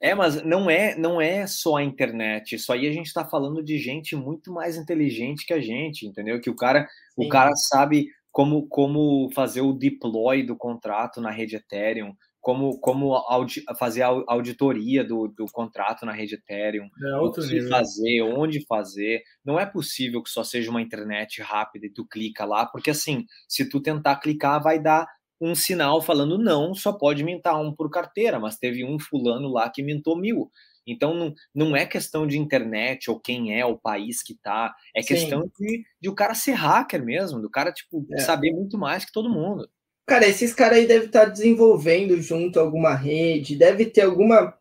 é, mas não é, não é só a internet. Isso aí a gente está falando de gente muito mais inteligente que a gente, entendeu? Que o cara, o cara sabe como, como fazer o deploy do contrato na rede Ethereum, como, como audi, fazer a auditoria do, do contrato na rede Ethereum, é o que nível. fazer, onde fazer. Não é possível que só seja uma internet rápida e tu clica lá, porque assim, se tu tentar clicar, vai dar um sinal falando não, só pode mintar um por carteira, mas teve um fulano lá que mintou mil. Então não, não é questão de internet ou quem é o país que tá, é Sim. questão de, de o cara ser hacker mesmo, do cara tipo é. saber muito mais que todo mundo.
Cara, esses caras aí devem estar desenvolvendo junto alguma rede, deve ter alguma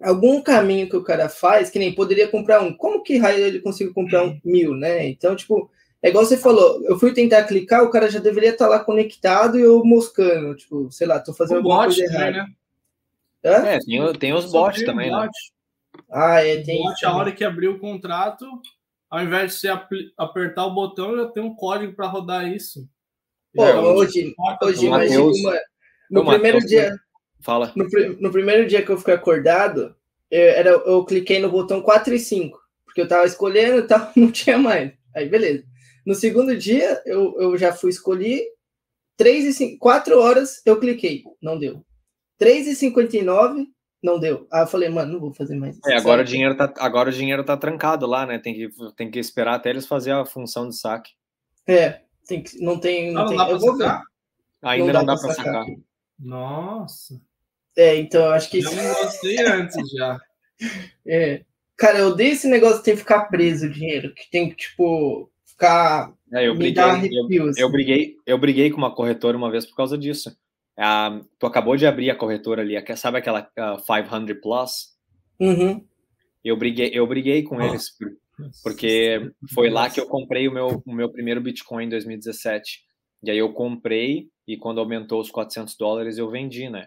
algum caminho que o cara faz que nem poderia comprar um. Como que raio ele conseguiu comprar um mil, né? Então, tipo, é igual você falou, eu fui tentar clicar, o cara já deveria estar lá conectado e eu moscando, tipo, sei lá, tô fazendo o alguma bot, coisa errada. Né?
É, tem, tem os bots também, né?
Ah, é, tem.
O bot, a hora que abriu o contrato, ao invés de você apertar o botão, já tem um código para rodar isso.
Pô, é, hoje, hoje imagina uma, no primeiro dia.
Fala.
No, no, primeiro dia que eu fiquei acordado, eu, era, eu cliquei no botão 4 e 5, porque eu tava escolhendo e tal, não tinha mais. Aí, beleza. No segundo dia, eu, eu já fui escolher 3 e 5, 4 horas eu cliquei, não deu. 3 e 59 não deu. Aí eu falei, mano, não vou fazer mais
isso. É, agora o dinheiro tá, agora o dinheiro tá trancado lá, né? Tem que, tem que esperar até eles fazer a função de saque.
É, tem que, não tem. Não, não, tem,
dá pra sacar?
Ainda não dá, dá para sacar. sacar.
Nossa.
É, então eu acho que.
Eu não gostei antes já.
É. Cara, eu odeio esse negócio de ter que ficar preso o dinheiro, que tem que, tipo, ficar.
É, eu, briguei, eu, assim. eu, briguei, eu briguei com uma corretora uma vez por causa disso. Uh, tu acabou de abrir a corretora ali, sabe aquela uh, 500 Plus?
Uhum.
Eu briguei, eu briguei com eles, porque foi lá que eu comprei o meu, o meu primeiro Bitcoin em 2017. E aí eu comprei, e quando aumentou os 400 dólares, eu vendi, né?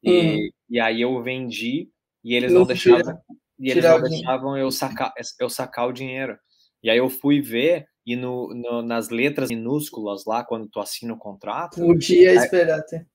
E, uhum. e aí eu vendi, e eles não, não deixavam, e eles não deixavam eu sacar, eu sacar o dinheiro. E aí eu fui ver, e no, no, nas letras minúsculas lá, quando tu assina o contrato...
Podia esperar até.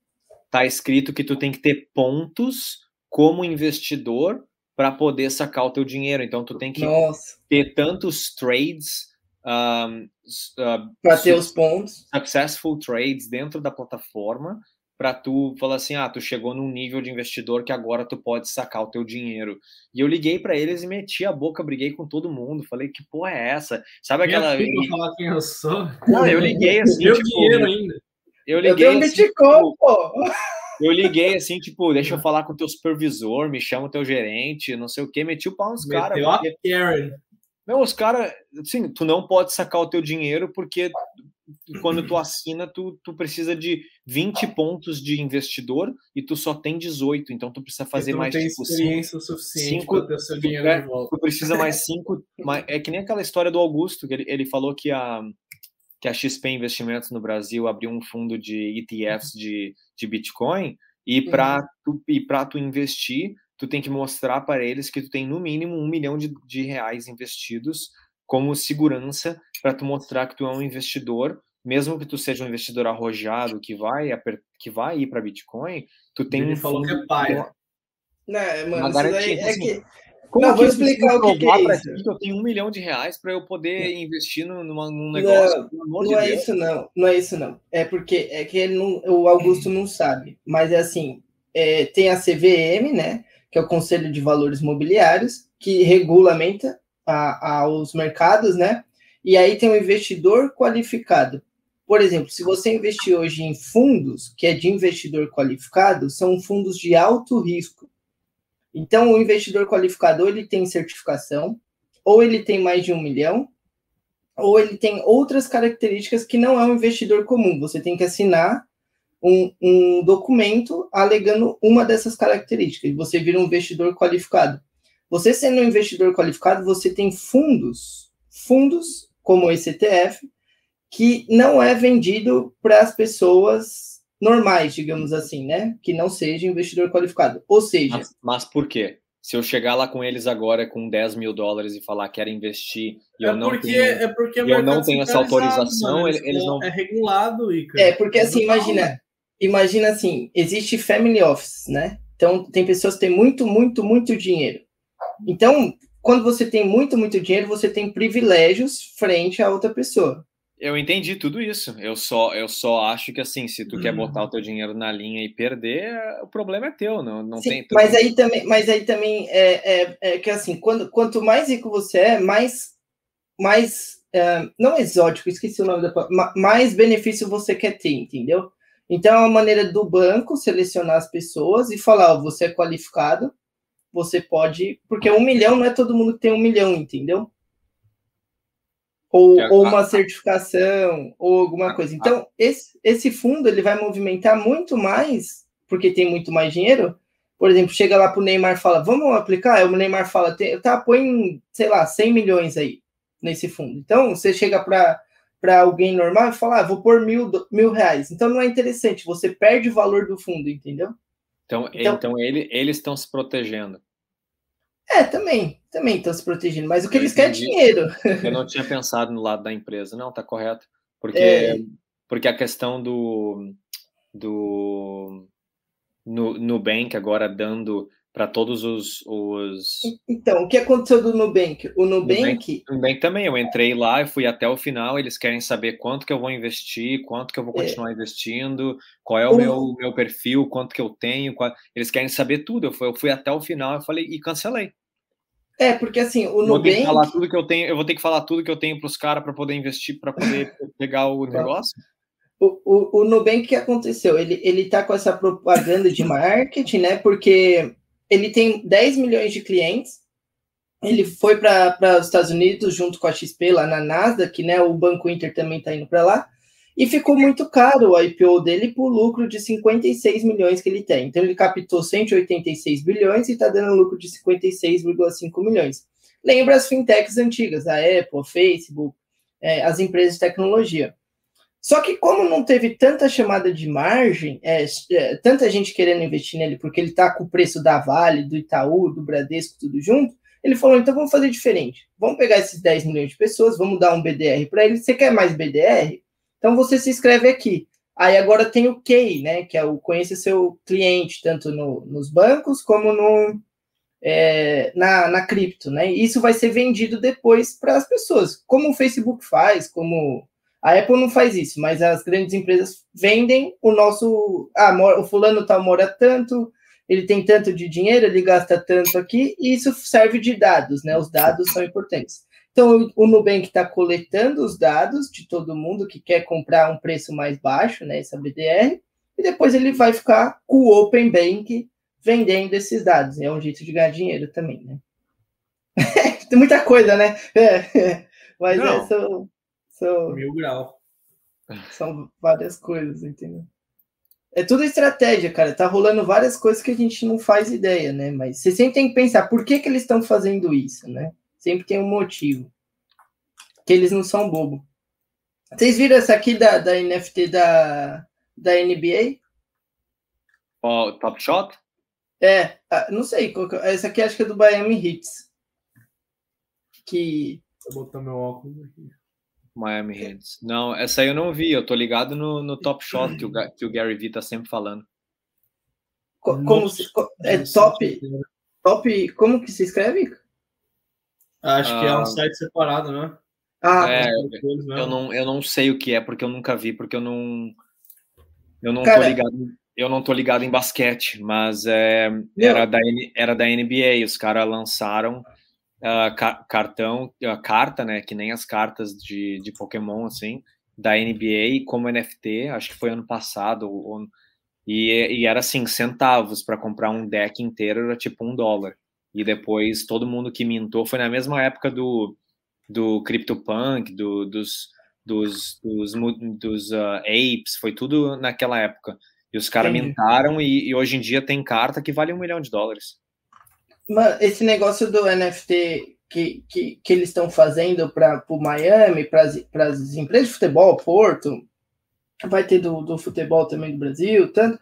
Tá escrito que tu tem que ter pontos como investidor para poder sacar o teu dinheiro. Então tu tem que Nossa. ter tantos trades um,
uh, para ter os pontos,
successful trades dentro da plataforma para tu falar assim, ah, tu chegou num nível de investidor que agora tu pode sacar o teu dinheiro. E eu liguei para eles e meti a boca, briguei com todo mundo, falei que porra é essa? Sabe aquela
eu falar quem eu sou?
Não, eu liguei assim,
Meu tipo, dinheiro ainda.
Eu liguei eu
assim, tipo, pô.
Eu liguei assim, tipo, deixa eu falar com o teu supervisor, me chama o teu gerente, não sei o que, meti o pau nos caras.
Karen.
Não, os caras, assim, tu não pode sacar o teu dinheiro porque quando tu assina, tu, tu precisa de 20 pontos de investidor e tu só tem 18, então tu precisa fazer tu mais
tem tipo, experiência cinco, suficiente cinco, ter seu dinheiro é, de volta.
Tu precisa mais cinco, é que nem aquela história do Augusto, que ele, ele falou que a que a XP Investimentos no Brasil abriu um fundo de ETFs de, de Bitcoin e para tu, e tu investir, tu tem que mostrar para eles que tu tem no mínimo um milhão de, de reais investidos como segurança para tu mostrar que tu é um investidor, mesmo que tu seja um investidor arrojado que vai que vai ir para Bitcoin, tu tem
Ele
um
falou que é pai.
Não, mano, isso daí é assim, que
como não, vou explicar o que, que é isso. Que eu tenho um milhão de reais para eu poder investir numa, num negócio.
Não, não é Deus. isso não, não é isso não. É porque é que não, o Augusto não sabe, mas é assim, é, tem a CVM, né, que é o Conselho de Valores Mobiliários, que regulamenta a, a, os mercados, né? E aí tem o investidor qualificado. Por exemplo, se você investir hoje em fundos, que é de investidor qualificado, são fundos de alto risco. Então, o investidor qualificador ele tem certificação, ou ele tem mais de um milhão, ou ele tem outras características que não é um investidor comum. Você tem que assinar um, um documento alegando uma dessas características. Você vira um investidor qualificado. Você sendo um investidor qualificado, você tem fundos, fundos como esse ETF, que não é vendido para as pessoas normais, digamos assim, né? Que não seja investidor qualificado. Ou seja.
Mas, mas por quê? se eu chegar lá com eles agora com 10 mil dólares e falar que quero investir e
é
eu não
porque,
tenho,
é porque
eu não tenho essa autorização,
mano,
eles não.
É regulado, Ica.
É, porque assim, imagina, imagina assim, existe family office, né? Então, tem pessoas que têm muito, muito, muito dinheiro. Então, quando você tem muito, muito dinheiro, você tem privilégios frente a outra pessoa.
Eu entendi tudo isso. Eu só, eu só acho que assim, se tu hum. quer botar o teu dinheiro na linha e perder, o problema é teu, não, não Sim, tem.
Mas aí também, mas aí também é, é, é, que assim, quando, quanto mais rico você é, mais, mais é, não exótico, esqueci o nome da mais benefício você quer ter, entendeu? Então é uma maneira do banco selecionar as pessoas e falar, ó, você é qualificado, você pode, porque um milhão não é todo mundo que tem um milhão, entendeu? ou, ou uma certificação, ou alguma coisa. Então, esse, esse fundo ele vai movimentar muito mais, porque tem muito mais dinheiro. Por exemplo, chega lá para o Neymar e fala, vamos aplicar? Aí o Neymar fala, tá, põe, sei lá, 100 milhões aí nesse fundo. Então, você chega para para alguém normal e fala, ah, vou pôr mil, mil reais. Então não é interessante, você perde o valor do fundo, entendeu?
Então, então, então ele, eles estão se protegendo.
É, também, também estão se protegendo, mas o que eu eles querem é dinheiro.
Eu não tinha pensado no lado da empresa, não, tá correto. Porque, é... porque a questão do, do no, Nubank agora dando para todos os, os,
Então, o que aconteceu do Nubank? O Nubank... Nubank...
Nubank também, eu entrei lá e fui até o final, eles querem saber quanto que eu vou investir, quanto que eu vou é. continuar é... investindo, qual é o, o, meu, meu perfil, quanto que eu tenho, qual... eles querem saber tudo. Eu fui, eu fui até o final eu falei e cancelei.
É, porque assim, o
Nubank. Vou ter que falar tudo que eu tenho, eu vou ter que falar tudo que eu tenho para os caras para poder investir, para poder pegar o negócio.
O, o, o Nubank, o que aconteceu? Ele, ele tá com essa propaganda de marketing, né? Porque ele tem 10 milhões de clientes. Ele foi para os Estados Unidos junto com a XP lá na Nasdaq, né? O Banco Inter também está indo para lá. E ficou muito caro o IPO dele por lucro de 56 milhões que ele tem. Então ele captou 186 bilhões e está dando lucro de 56,5 milhões. Lembra as fintechs antigas, a Apple, a Facebook, é, as empresas de tecnologia. Só que como não teve tanta chamada de margem, é, é, tanta gente querendo investir nele, porque ele está com o preço da Vale, do Itaú, do Bradesco, tudo junto, ele falou, então vamos fazer diferente. Vamos pegar esses 10 milhões de pessoas, vamos dar um BDR para ele. Você quer mais BDR? Então você se inscreve aqui. Aí agora tem o KEI, né? Que é o conhecer seu cliente, tanto no, nos bancos como no, é, na, na cripto, né? Isso vai ser vendido depois para as pessoas, como o Facebook faz, como a Apple não faz isso, mas as grandes empresas vendem o nosso. Ah, o fulano tal mora tanto, ele tem tanto de dinheiro, ele gasta tanto aqui, e isso serve de dados, né? Os dados são importantes. Então, o Nubank está coletando os dados de todo mundo que quer comprar um preço mais baixo, né, essa BDR, e depois ele vai ficar com o Open Bank vendendo esses dados. É um jeito de ganhar dinheiro também, né? Tem muita coisa, né? É, mas Não. é, são,
Mil grau.
São várias coisas, entendeu? É tudo estratégia, cara. Tá rolando várias coisas que a gente não faz ideia, né? Mas você sempre tem que pensar por que, que eles estão fazendo isso, né? Sempre tem um motivo. Que eles não são bobo. Vocês viram essa aqui da, da NFT da, da NBA?
O oh, Top Shot?
É, não sei. É, essa aqui acho que é do Miami Hits. Que.
Vou botar meu óculos aqui.
Miami Hits. Não, essa aí eu não vi. Eu tô ligado no, no Top Shot que o, que o Gary Vee tá sempre falando.
Como se, é top? Top. Como que se escreve?
Acho ah, que é um ah. site separado, né?
Ah, é, eu não, eu não sei o que é, porque eu nunca vi, porque eu não. Eu não Cara, tô ligado. Eu não tô ligado em basquete, mas é, era, da, era da NBA. Os caras lançaram uh, ca cartão, uh, carta, né? Que nem as cartas de, de Pokémon, assim, da NBA como NFT, acho que foi ano passado. Ou, e, e era assim, centavos para comprar um deck inteiro, era tipo um dólar e depois todo mundo que mintou foi na mesma época do, do CryptoPunk, do, dos, dos, dos, dos uh, apes, foi tudo naquela época. E os caras mintaram e, e, hoje em dia tem carta que vale um milhão de dólares.
Esse negócio do NFT que, que, que eles estão fazendo para o Miami, para as empresas de futebol, Porto, vai ter do, do futebol também do Brasil, tanto.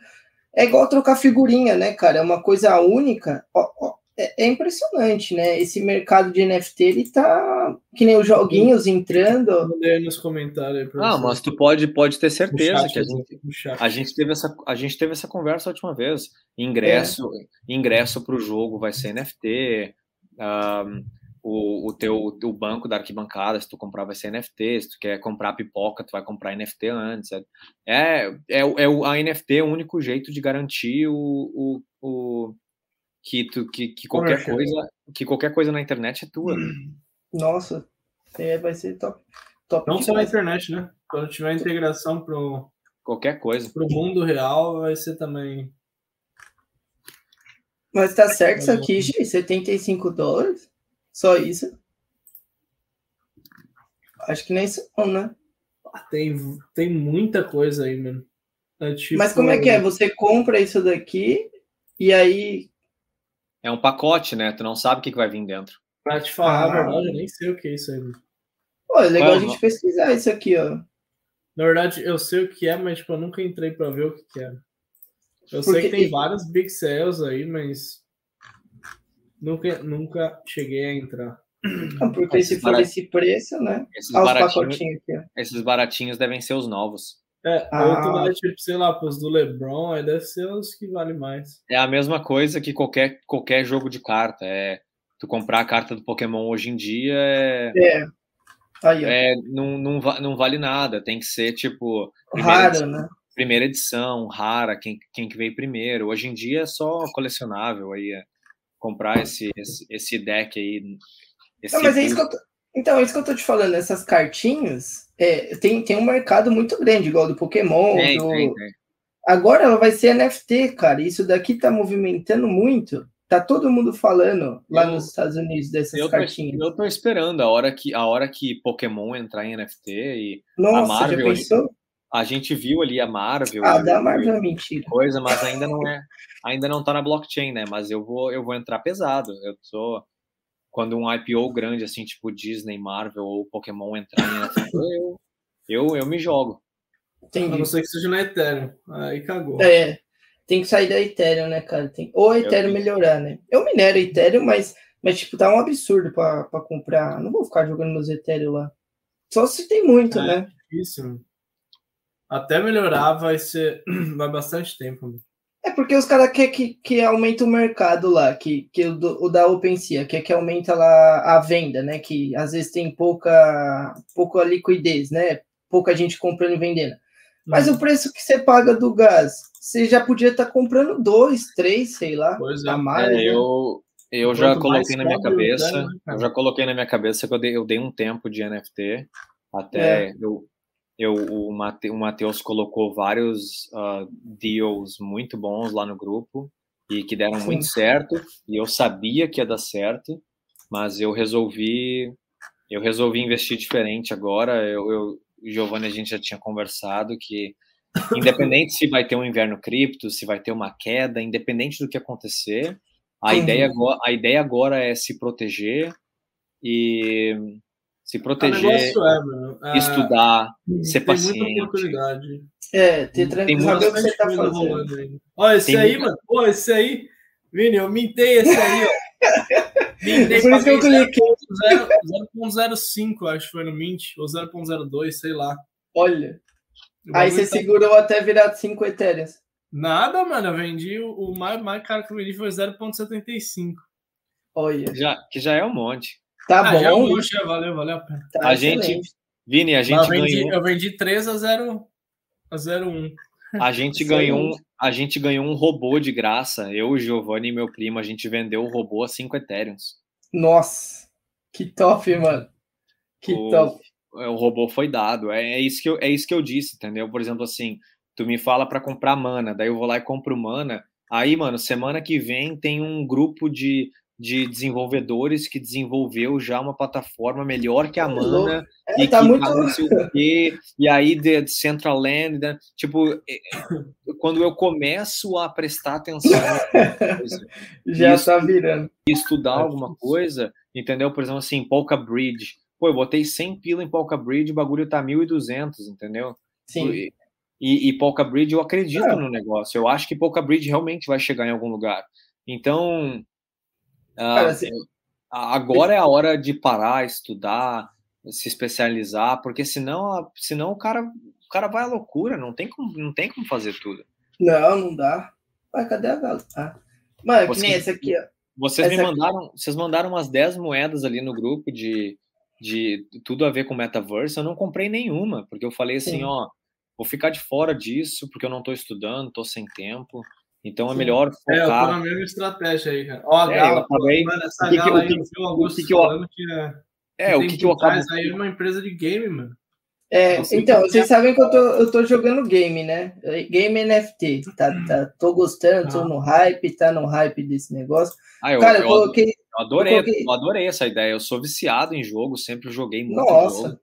É igual trocar figurinha, né, cara? É uma coisa única. Ó, ó, é, é, impressionante, né? Esse mercado de NFT, ele tá que nem os joguinhos entrando.
Mandei nos comentários.
ah, mas tu pode, pode ter certeza chat, que a gente, a gente, teve essa, a gente teve essa conversa a última vez. Ingresso, é. ingresso para o jogo vai ser NFT. Um, o, o teu o banco da arquibancada, se tu comprar vai ser NFT, se tu quer comprar pipoca, tu vai comprar NFT antes. É, é, é, é o, a NFT é o único jeito de garantir o, o, o que, tu, que, que qualquer Poxa. coisa que qualquer coisa na internet é tua.
Nossa, é, vai ser top. top
Não só na internet, né? Quando tiver integração pro
qualquer coisa.
Pro mundo real vai ser também.
Mas tá certo isso aqui, G, 75 dólares? Só isso? Acho que nem isso não, né?
Ah, tem, tem muita coisa aí, mano.
É tipo... Mas como é que é? Você compra isso daqui e aí
é um pacote, né? Tu não sabe o que, vai vir dentro.
Pra te falar ah. a verdade, eu nem sei o que é isso aí.
Pô, é legal a gente pesquisar isso aqui, ó.
Na verdade, eu sei o que é, mas tipo, eu nunca entrei pra ver o que, que é. Eu Porque... sei que tem vários big sales aí, mas nunca, nunca cheguei a entrar.
Ah, porque esses se for esse preço, né?
Esses, baratinhos, esses baratinhos devem ser os novos.
É, ah. outro vale, tipo, sei lá, os do LeBron, aí deve ser os que valem mais.
É a mesma coisa que qualquer, qualquer jogo de carta. É, tu comprar a carta do Pokémon hoje em dia é.
É. Aí,
é não, não, não vale nada. Tem que ser, tipo.
Rara, edição, né?
Primeira edição, rara, quem, quem que veio primeiro. Hoje em dia é só colecionável aí. É comprar esse, esse, esse deck aí.
Esse não, mas é isso que eu tô, então, é isso que eu tô te falando, essas cartinhas, é, tem, tem um mercado muito grande, igual do Pokémon. Tem, do... Agora ela vai ser NFT, cara. Isso daqui tá movimentando muito. Tá todo mundo falando lá eu, nos Estados Unidos dessas
eu tô,
cartinhas.
Eu tô esperando a hora que a hora que Pokémon entrar em NFT e
Nossa, a Marvel.
A gente viu ali a Marvel.
Ah, da Marvel é mentira.
Coisa, mas ainda não é, ainda não tá na blockchain, né? Mas eu vou, eu vou entrar pesado. Eu sou quando um IPO grande, assim, tipo Disney, Marvel ou Pokémon entrar em eu, eu, eu me jogo.
Entendi. A não ser que seja na Ethereum. Aí cagou.
É, tem que sair da Ethereum, né, cara? Tem... Ou a Ethereum eu melhorar, né? Eu minero Ethereum, mas, mas tipo, tá um absurdo pra, pra comprar. Não vou ficar jogando meus Ethereum lá. Só se tem muito, é, né?
Isso. Até melhorar vai ser. vai bastante tempo.
É porque os caras querem que, que aumente o mercado lá, que, que o, o da OpenSea, quer que aumenta lá a venda, né? Que às vezes tem pouca, pouca liquidez, né? Pouca gente comprando e vendendo. Mas uhum. o preço que você paga do gás, você já podia estar tá comprando dois, três, sei lá,
pois é. a mais. É, né? eu, eu já coloquei na minha cabeça, né, eu já coloquei na minha cabeça que eu dei, eu dei um tempo de NFT até é. eu eu, o, Mate, o Matheus colocou vários uh, deals muito bons lá no grupo e que deram Sim. muito certo e eu sabia que ia dar certo, mas eu resolvi eu resolvi investir diferente agora. Eu, eu Giovanni a gente já tinha conversado que independente se vai ter um inverno cripto, se vai ter uma queda, independente do que acontecer, a ideia agora, a ideia agora é se proteger e se proteger, é, estudar, é, ser tem paciente. Muita
oportunidade. É, ter tranquilo, saber o que você tá fazendo.
Olha, esse tem aí, mano, pô, esse aí, Vini, eu mintei esse aí, ó.
Mintei Por isso que eu cliquei.
0.05, acho que foi no Mint, ou 0.02, sei lá.
Olha. Aí você tá... segurou até virar 5 Ethereum.
Nada, mano, eu vendi, o mais, mais caro que eu vendi foi 0.75.
Olha.
Já, que já é um monte.
Tá ah, bom.
Já, valeu, valeu a pena.
Tá a gente, Vini, a gente
eu vendi, ganhou. Eu vendi 3 a 0 a 01.
A gente ganhou um, a gente ganhou um robô de graça. Eu, o Giovanni e meu primo, a gente vendeu o robô a 5 Ethereums.
Nossa, que top, mano. Que o, top.
O robô foi dado. É, é, isso que eu, é isso que eu disse, entendeu? Por exemplo, assim, tu me fala para comprar mana, daí eu vou lá e compro mana. Aí, mano, semana que vem tem um grupo de de desenvolvedores que desenvolveu já uma plataforma melhor que a Mana
é, e tá que muito... não
sei o quê, e aí de Central Land, né? tipo, é, é, quando eu começo a prestar atenção
coisa, já está virando
estudar alguma coisa, entendeu? Por exemplo, assim, Polka Bridge. Pô, eu botei 100 pila em Polka Bridge, o bagulho tá 1.200, entendeu?
Sim.
E, e Polka Bridge, eu acredito é. no negócio. Eu acho que Polka Bridge realmente vai chegar em algum lugar. Então, Cara, uh, agora é a hora de parar, estudar, se especializar, porque senão, senão o cara, o cara vai à loucura, não tem como, não tem como fazer tudo.
Não, não dá. Vai, cadê a gala? Ah. Mano, Você, que nem essa aqui, ó.
Vocês essa me mandaram, aqui. vocês mandaram umas 10 moedas ali no grupo de, de tudo a ver com metaverse, eu não comprei nenhuma, porque eu falei assim, Sim. ó, vou ficar de fora disso, porque eu não estou estudando, estou sem tempo. Então é melhor
focar. É, eu tô na mesma estratégia aí, cara. Ó, a é, Gala, pô, mano, essa que Gala que, aí, o Augusto que, que eu... que é,
é o que, que eu acabo...
aí uma empresa de game, mano.
É, então, vocês sabem que eu tô, eu tô jogando game, né? Game NFT. Tá, tá, tô gostando, tô ah. no hype, tá no hype desse negócio.
Ah, eu, Cara, eu, eu coloquei. Eu adorei, eu, coloquei... eu adorei essa ideia. Eu sou viciado em jogo, sempre joguei muito. Nossa. Jogo.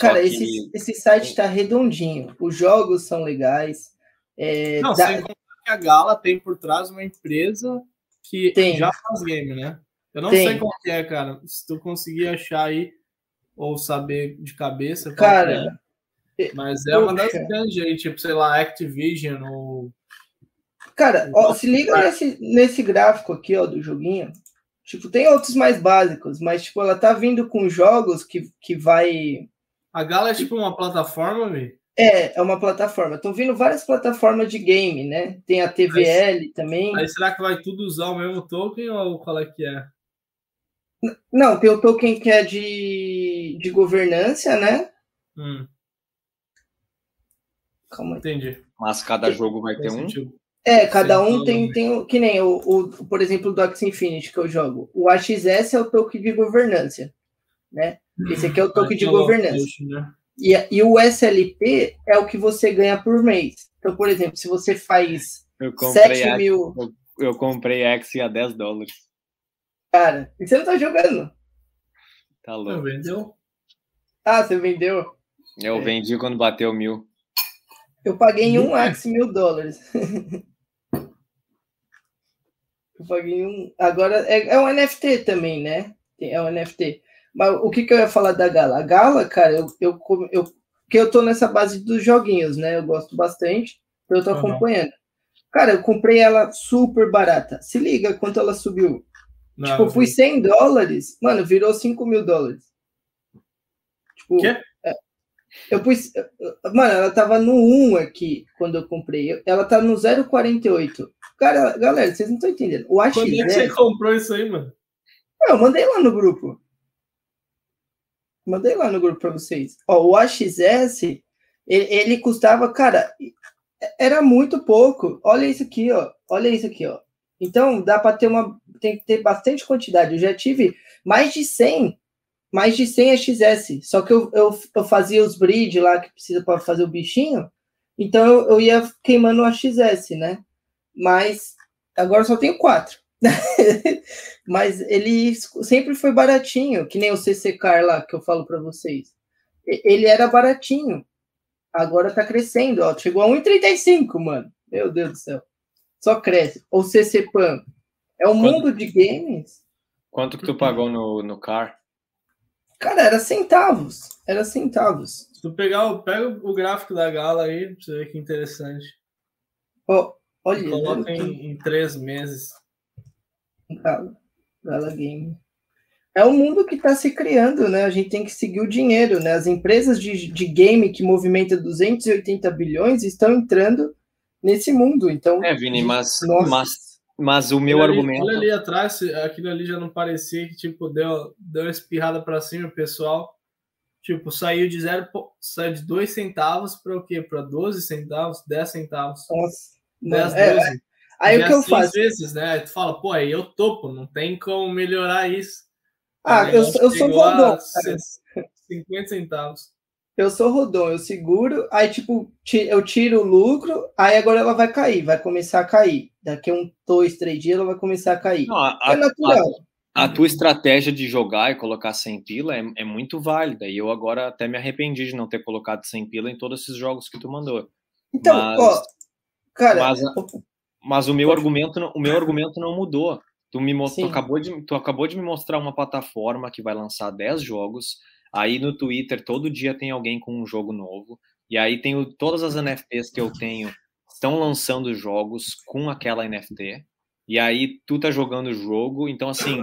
Cara, que... esse, esse site tá redondinho. Os jogos são legais. É,
Não, dá... sem que a Gala tem por trás uma empresa que tem. já faz game, né? Eu não tem. sei qual que é, cara. Se tu conseguir achar aí ou saber de cabeça.
Cara.
É. Mas é uma das grandes tipo, sei lá, Activision ou.
Cara, ó, se liga nesse, nesse gráfico aqui, ó, do joguinho. Tipo, tem outros mais básicos, mas, tipo, ela tá vindo com jogos que, que vai.
A Gala é tipo uma plataforma, vi?
É, é uma plataforma. Estão vindo várias plataformas de game, né? Tem a TVL
aí,
também.
Aí será que vai tudo usar o mesmo token ou qual é que é?
Não, tem o token que é de, de governança, né?
Hum.
Calma aí.
Entendi.
Mas cada jogo vai ter um?
É, cada um tem, tem que nem o, o, por exemplo, o Docs Infinity que eu jogo. O AXS é o token de governança, né? Esse aqui é o token de governança. Né? E, e o SLP é o que você ganha por mês. Então, por exemplo, se você faz 7 mil.
Eu, eu comprei X a 10 dólares.
Cara, e você não tá jogando?
Tá louco.
vendeu?
Ah, você vendeu?
Eu é. vendi quando bateu mil.
Eu paguei em um Axe mil dólares. eu paguei um. Agora é, é um NFT também, né? É um NFT. Mas o que, que eu ia falar da Gala? A Gala, cara, eu, eu, eu, que eu tô nessa base dos joguinhos, né? Eu gosto bastante, eu tô acompanhando. Cara, eu comprei ela super barata. Se liga quanto ela subiu. Não, tipo, eu fui 100 dólares, mano, virou 5 mil dólares. Tipo, Quê? É, eu pus. Mano, ela tava no 1 aqui quando eu comprei. Ela tá no 0,48. Cara, galera, vocês não estão entendendo. O AXS. Quando é
que você comprou isso aí, mano?
Eu mandei lá no grupo. Mandei lá no grupo para vocês. Ó, o AXS, ele, ele custava, cara, era muito pouco. Olha isso aqui, ó. Olha isso aqui, ó. Então, dá para ter uma. Tem que ter bastante quantidade. Eu já tive mais de 100, mais de 100 XS. Só que eu, eu, eu fazia os breed lá que precisa para fazer o bichinho. Então, eu, eu ia queimando o XS, né? Mas agora só tenho quatro. Mas ele sempre foi baratinho, que nem o CC Car lá que eu falo para vocês. Ele era baratinho. Agora tá crescendo, ó. Chegou a 1,35, mano. Meu Deus do céu só cresce. Ou CCPAN. É um mundo de games.
Quanto que tu pagou no, no car?
Cara, era centavos. Era centavos.
Se tu pegar o, pega o gráfico da Gala aí, pra você ver que interessante.
Oh, olha.
Coloca em, em, três meses.
Gala, Gala Game. É um mundo que está se criando, né? A gente tem que seguir o dinheiro, né? As empresas de, de game que movimentam 280 bilhões estão entrando nesse mundo. Então,
é, Vini, mas, mas, mas o meu argumento.
Ali, olha ali atrás, aquilo ali já não parecia que tipo deu, deu uma espirrada para cima, o pessoal. Tipo, saiu de zero, saiu de 2 centavos para o quê? Para 12 centavos, 10 centavos.
Nossa.
10, 12. É, é.
Aí o que eu faço?
vezes, né? Tu fala, pô, aí eu topo, não tem como melhorar isso.
Ah, eu, eu sou bom.
50 centavos
eu sou rodon, eu seguro, aí tipo, eu tiro o lucro, aí agora ela vai cair, vai começar a cair. Daqui a um, dois, três dias ela vai começar a cair. Não, a, é natural.
A, a, tua estratégia de jogar e colocar 100 pila é, é, muito válida, e eu agora até me arrependi de não ter colocado 100 pila em todos esses jogos que tu mandou.
Então, mas, ó, cara...
Mas, mas o meu argumento, o meu argumento não mudou. Tu, me, tu, acabou de, tu acabou de me mostrar uma plataforma que vai lançar 10 jogos, Aí no Twitter todo dia tem alguém com um jogo novo. E aí tenho todas as NFTs que eu tenho estão lançando jogos com aquela NFT. E aí tu tá jogando o jogo, então assim,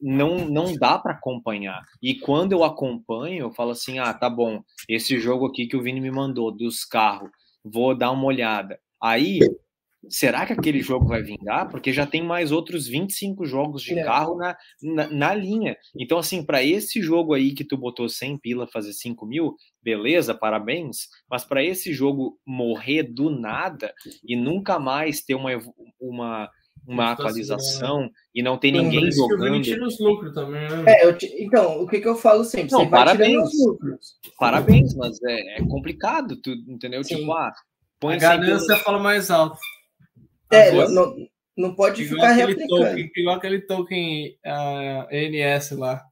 não, não dá para acompanhar. E quando eu acompanho, eu falo assim: ah, tá bom, esse jogo aqui que o Vini me mandou, dos carros, vou dar uma olhada. Aí, será que aquele jogo vai vingar? Porque já tem mais outros 25 jogos de é. carro na, na, na, linha. Então, assim, para esse jogo aí que tu botou 100 pila fazer 5 mil, beleza, parabéns. Mas para esse jogo morrer do nada e nunca mais ter uma, uma uma atualização né? e não tem ninguém jogando.
tira os lucros também, né?
É, te... então, o que, que eu falo sempre?
Não, parabéns. Parabéns, mas é, é complicado, tu, entendeu? Sim. Tipo, ah,
põe a ganância fala mais alto.
É, não, não pode igual ficar replicando.
Token, igual aquele token uh, ah, NS lá.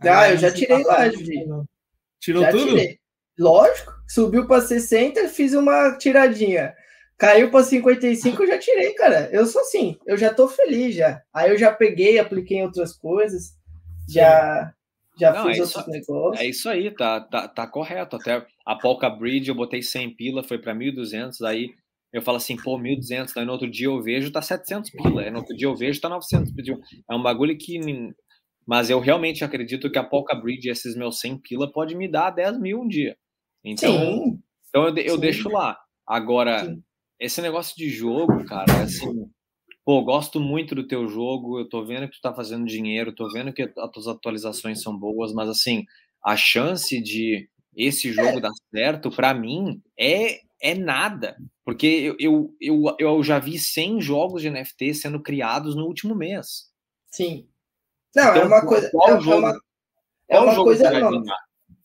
Ah, eu já tirei lá, Judy.
Tirou já tudo? Tirei.
Lógico, subiu para 60, fiz uma tiradinha. Caiu para 55, eu já tirei, cara. Eu sou assim, eu já tô feliz já. Aí eu já peguei, apliquei em outras coisas, já já Não, fiz é outros isso, negócios.
É isso aí, tá, tá, tá correto. Até a Polka Bridge eu botei 100 pila, foi para 1.200, aí eu falo assim, pô, 1.200, aí no outro dia eu vejo tá 700 pila, aí no outro dia eu vejo tá 900 pediu. É um bagulho que mas eu realmente acredito que a Polka Bridge, esses meus 100 pila, pode me dar 10 mil um dia. Então, Sim. então eu, eu deixo lá. Agora, Sim esse negócio de jogo, cara, é assim, pô, gosto muito do teu jogo, eu tô vendo que tu tá fazendo dinheiro, tô vendo que as tuas atualizações são boas, mas assim, a chance de esse jogo dar certo, para mim, é, é nada. Porque eu, eu, eu, eu já vi 100 jogos de NFT sendo criados no último mês.
Sim. Não, então, é uma coisa. Qual é, jogo, uma, é uma coisa nova.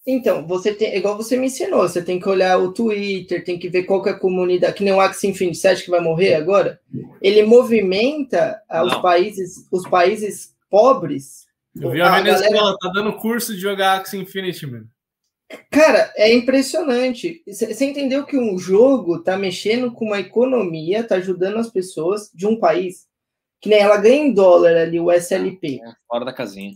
Então, você tem, igual você me ensinou, você tem que olhar o Twitter, tem que ver qual que é a comunidade, que nem o Axie Infinity, você acha que vai morrer agora? Ele movimenta os países, os países pobres.
Eu vi a, a Venezuela, galera... tá dando curso de jogar Axie Infinity, mano.
Cara, é impressionante. Você entendeu que um jogo tá mexendo com uma economia, tá ajudando as pessoas de um país, que nem ela ganha em dólar ali, o SLP.
É, fora da casinha.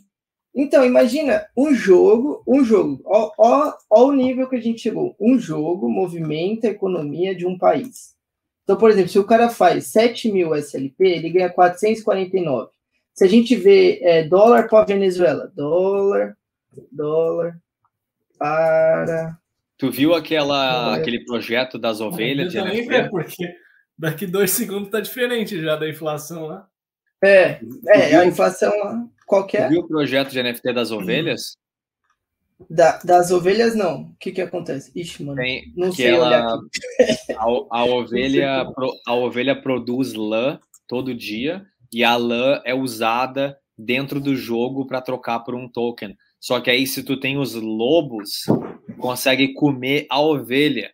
Então, imagina um jogo, um jogo, ó, ó, ó, o nível que a gente chegou. Um jogo movimenta a economia de um país. Então, por exemplo, se o cara faz 7 mil SLP, ele ganha 449. Se a gente vê é, dólar para Venezuela, dólar, dólar para.
Tu viu aquela, aquele projeto das ovelhas?
Eu também é porque daqui dois segundos tá diferente já da inflação lá.
É, é a inflação lá. Qual que é?
viu o projeto de NFT das ovelhas?
Da, das ovelhas, não. O que que acontece? Ixi, mano. Tem, não sei ela, olhar
aqui. A, a, ovelha, a ovelha produz lã todo dia e a lã é usada dentro do jogo para trocar por um token. Só que aí, se tu tem os lobos, consegue comer a ovelha.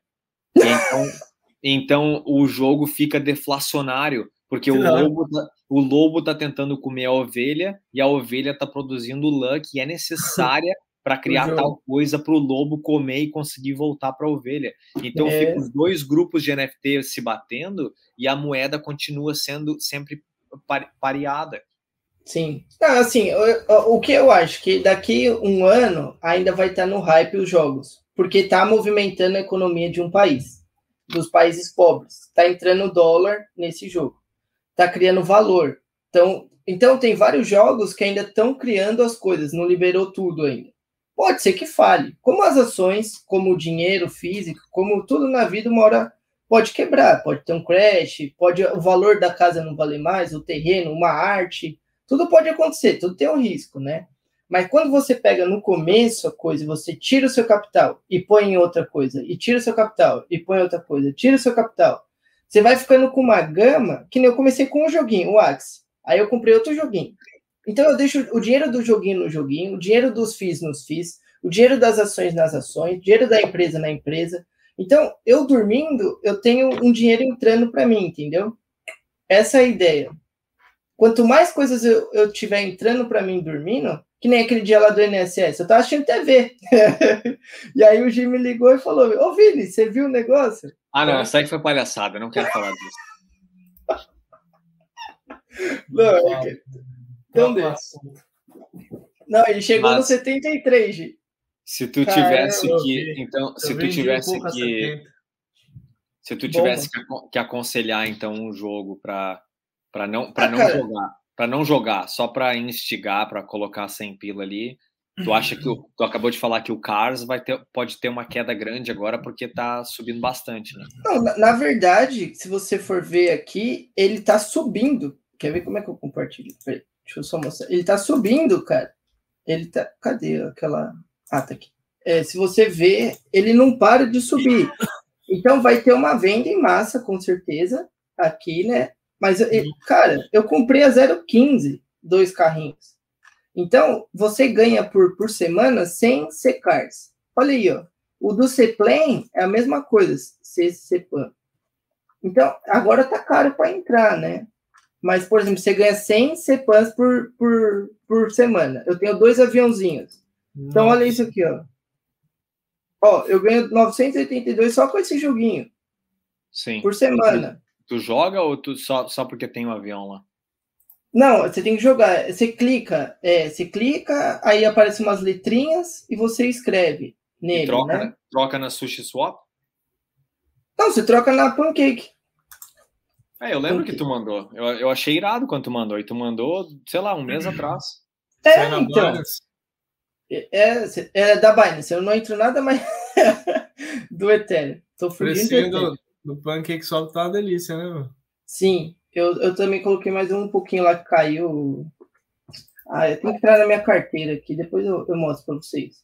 Então, então o jogo fica deflacionário, porque o lobo, tá, o lobo está tentando comer a ovelha e a ovelha está produzindo lã que é necessária para criar tal coisa para o lobo comer e conseguir voltar para a ovelha. Então é. ficam os dois grupos de NFT se batendo e a moeda continua sendo sempre pareada.
Sim. Não, assim, o, o que eu acho que daqui um ano ainda vai estar tá no hype os jogos, porque está movimentando a economia de um país, dos países pobres. Está entrando dólar nesse jogo está criando valor. Então, então tem vários jogos que ainda estão criando as coisas, não liberou tudo ainda. Pode ser que fale. Como as ações, como o dinheiro físico, como tudo na vida, uma hora pode quebrar, pode ter um crash, pode o valor da casa não valer mais, o terreno, uma arte, tudo pode acontecer, tudo tem um risco, né? Mas quando você pega no começo a coisa, você tira o seu capital e põe em outra coisa, e tira o seu capital e põe em outra coisa, tira o seu capital, você vai ficando com uma gama, que nem eu comecei com um joguinho, o Axe. Aí eu comprei outro joguinho. Então eu deixo o dinheiro do joguinho no joguinho, o dinheiro dos FIIs nos FIIs, o dinheiro das ações nas ações, o dinheiro da empresa na empresa. Então, eu dormindo, eu tenho um dinheiro entrando para mim, entendeu? Essa é a ideia. Quanto mais coisas eu, eu tiver entrando para mim dormindo, que nem aquele dia lá do NSS, eu tava assistindo TV. e aí o Jim me ligou e falou: Ô Vini, você viu o negócio?
Ah, não, essa aí foi palhaçada, não quero falar disso.
não, é que... Então deixa. Não, ele chegou Mas... no 73, G.
Se tu tivesse que. Então, se tu tivesse que. Se tu tivesse que, que aconselhar, então, um jogo para para não para ah, não cara... jogar, para não jogar, só para instigar, para colocar 100 pila ali. Tu acha que o, tu acabou de falar que o Cars vai ter, pode ter uma queda grande agora porque tá subindo bastante, né?
Não, na, na verdade, se você for ver aqui, ele tá subindo. Quer ver como é que eu compartilho? Peraí, deixa eu só mostrar. Ele tá subindo, cara. Ele tá. Cadê aquela. Ah, tá aqui. É, se você ver, ele não para de subir. Então vai ter uma venda em massa, com certeza, aqui, né? Mas, cara, eu comprei a 0,15, dois carrinhos. Então, você ganha por, por semana 100 secars. Olha aí, ó. O do Ceplan é a mesma coisa, CCPAN. Então, agora tá caro para entrar, né? Mas, por exemplo, você ganha 100 CEPANs por, por, por semana. Eu tenho dois aviãozinhos. Nossa. Então, olha isso aqui, ó. Ó, eu ganho 982 só com esse joguinho.
Sim.
Por semana.
Tu, joga ou tu só, só porque tem um avião lá?
Não, você tem que jogar. Você clica, é, você clica, aí aparecem umas letrinhas e você escreve nele,
troca,
né?
Troca na Sushi Swap?
Não, você troca na Pancake.
É, eu lembro Pancake. que tu mandou. Eu, eu achei irado quando tu mandou. E tu mandou, sei lá, um mês atrás.
É, então. É, é, é, da Binance. Eu não entro nada mais do Ethereum. Tô fugindo
do, do Pancake Swap tá uma delícia, né?
Sim. Eu, eu também coloquei mais um pouquinho lá que caiu. Ah, eu tenho que entrar na minha carteira aqui, depois eu, eu mostro para vocês.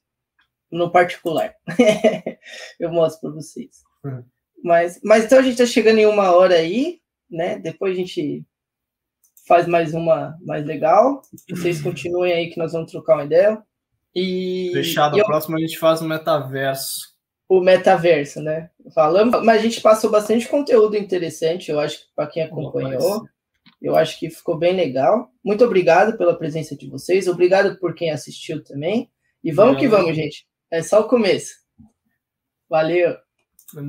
No particular. eu mostro para vocês. Uhum. Mas, mas então a gente está chegando em uma hora aí, né? Depois a gente faz mais uma mais legal. Vocês uhum. continuem aí que nós vamos trocar uma ideia. E,
Fechado, e eu... próximo a gente faz o metaverso
o metaverso, né? Falamos, mas a gente passou bastante conteúdo interessante, eu acho que para quem acompanhou, eu acho que ficou bem legal. Muito obrigado pela presença de vocês, obrigado por quem assistiu também. E vamos que vamos, gente. É só o começo. Valeu.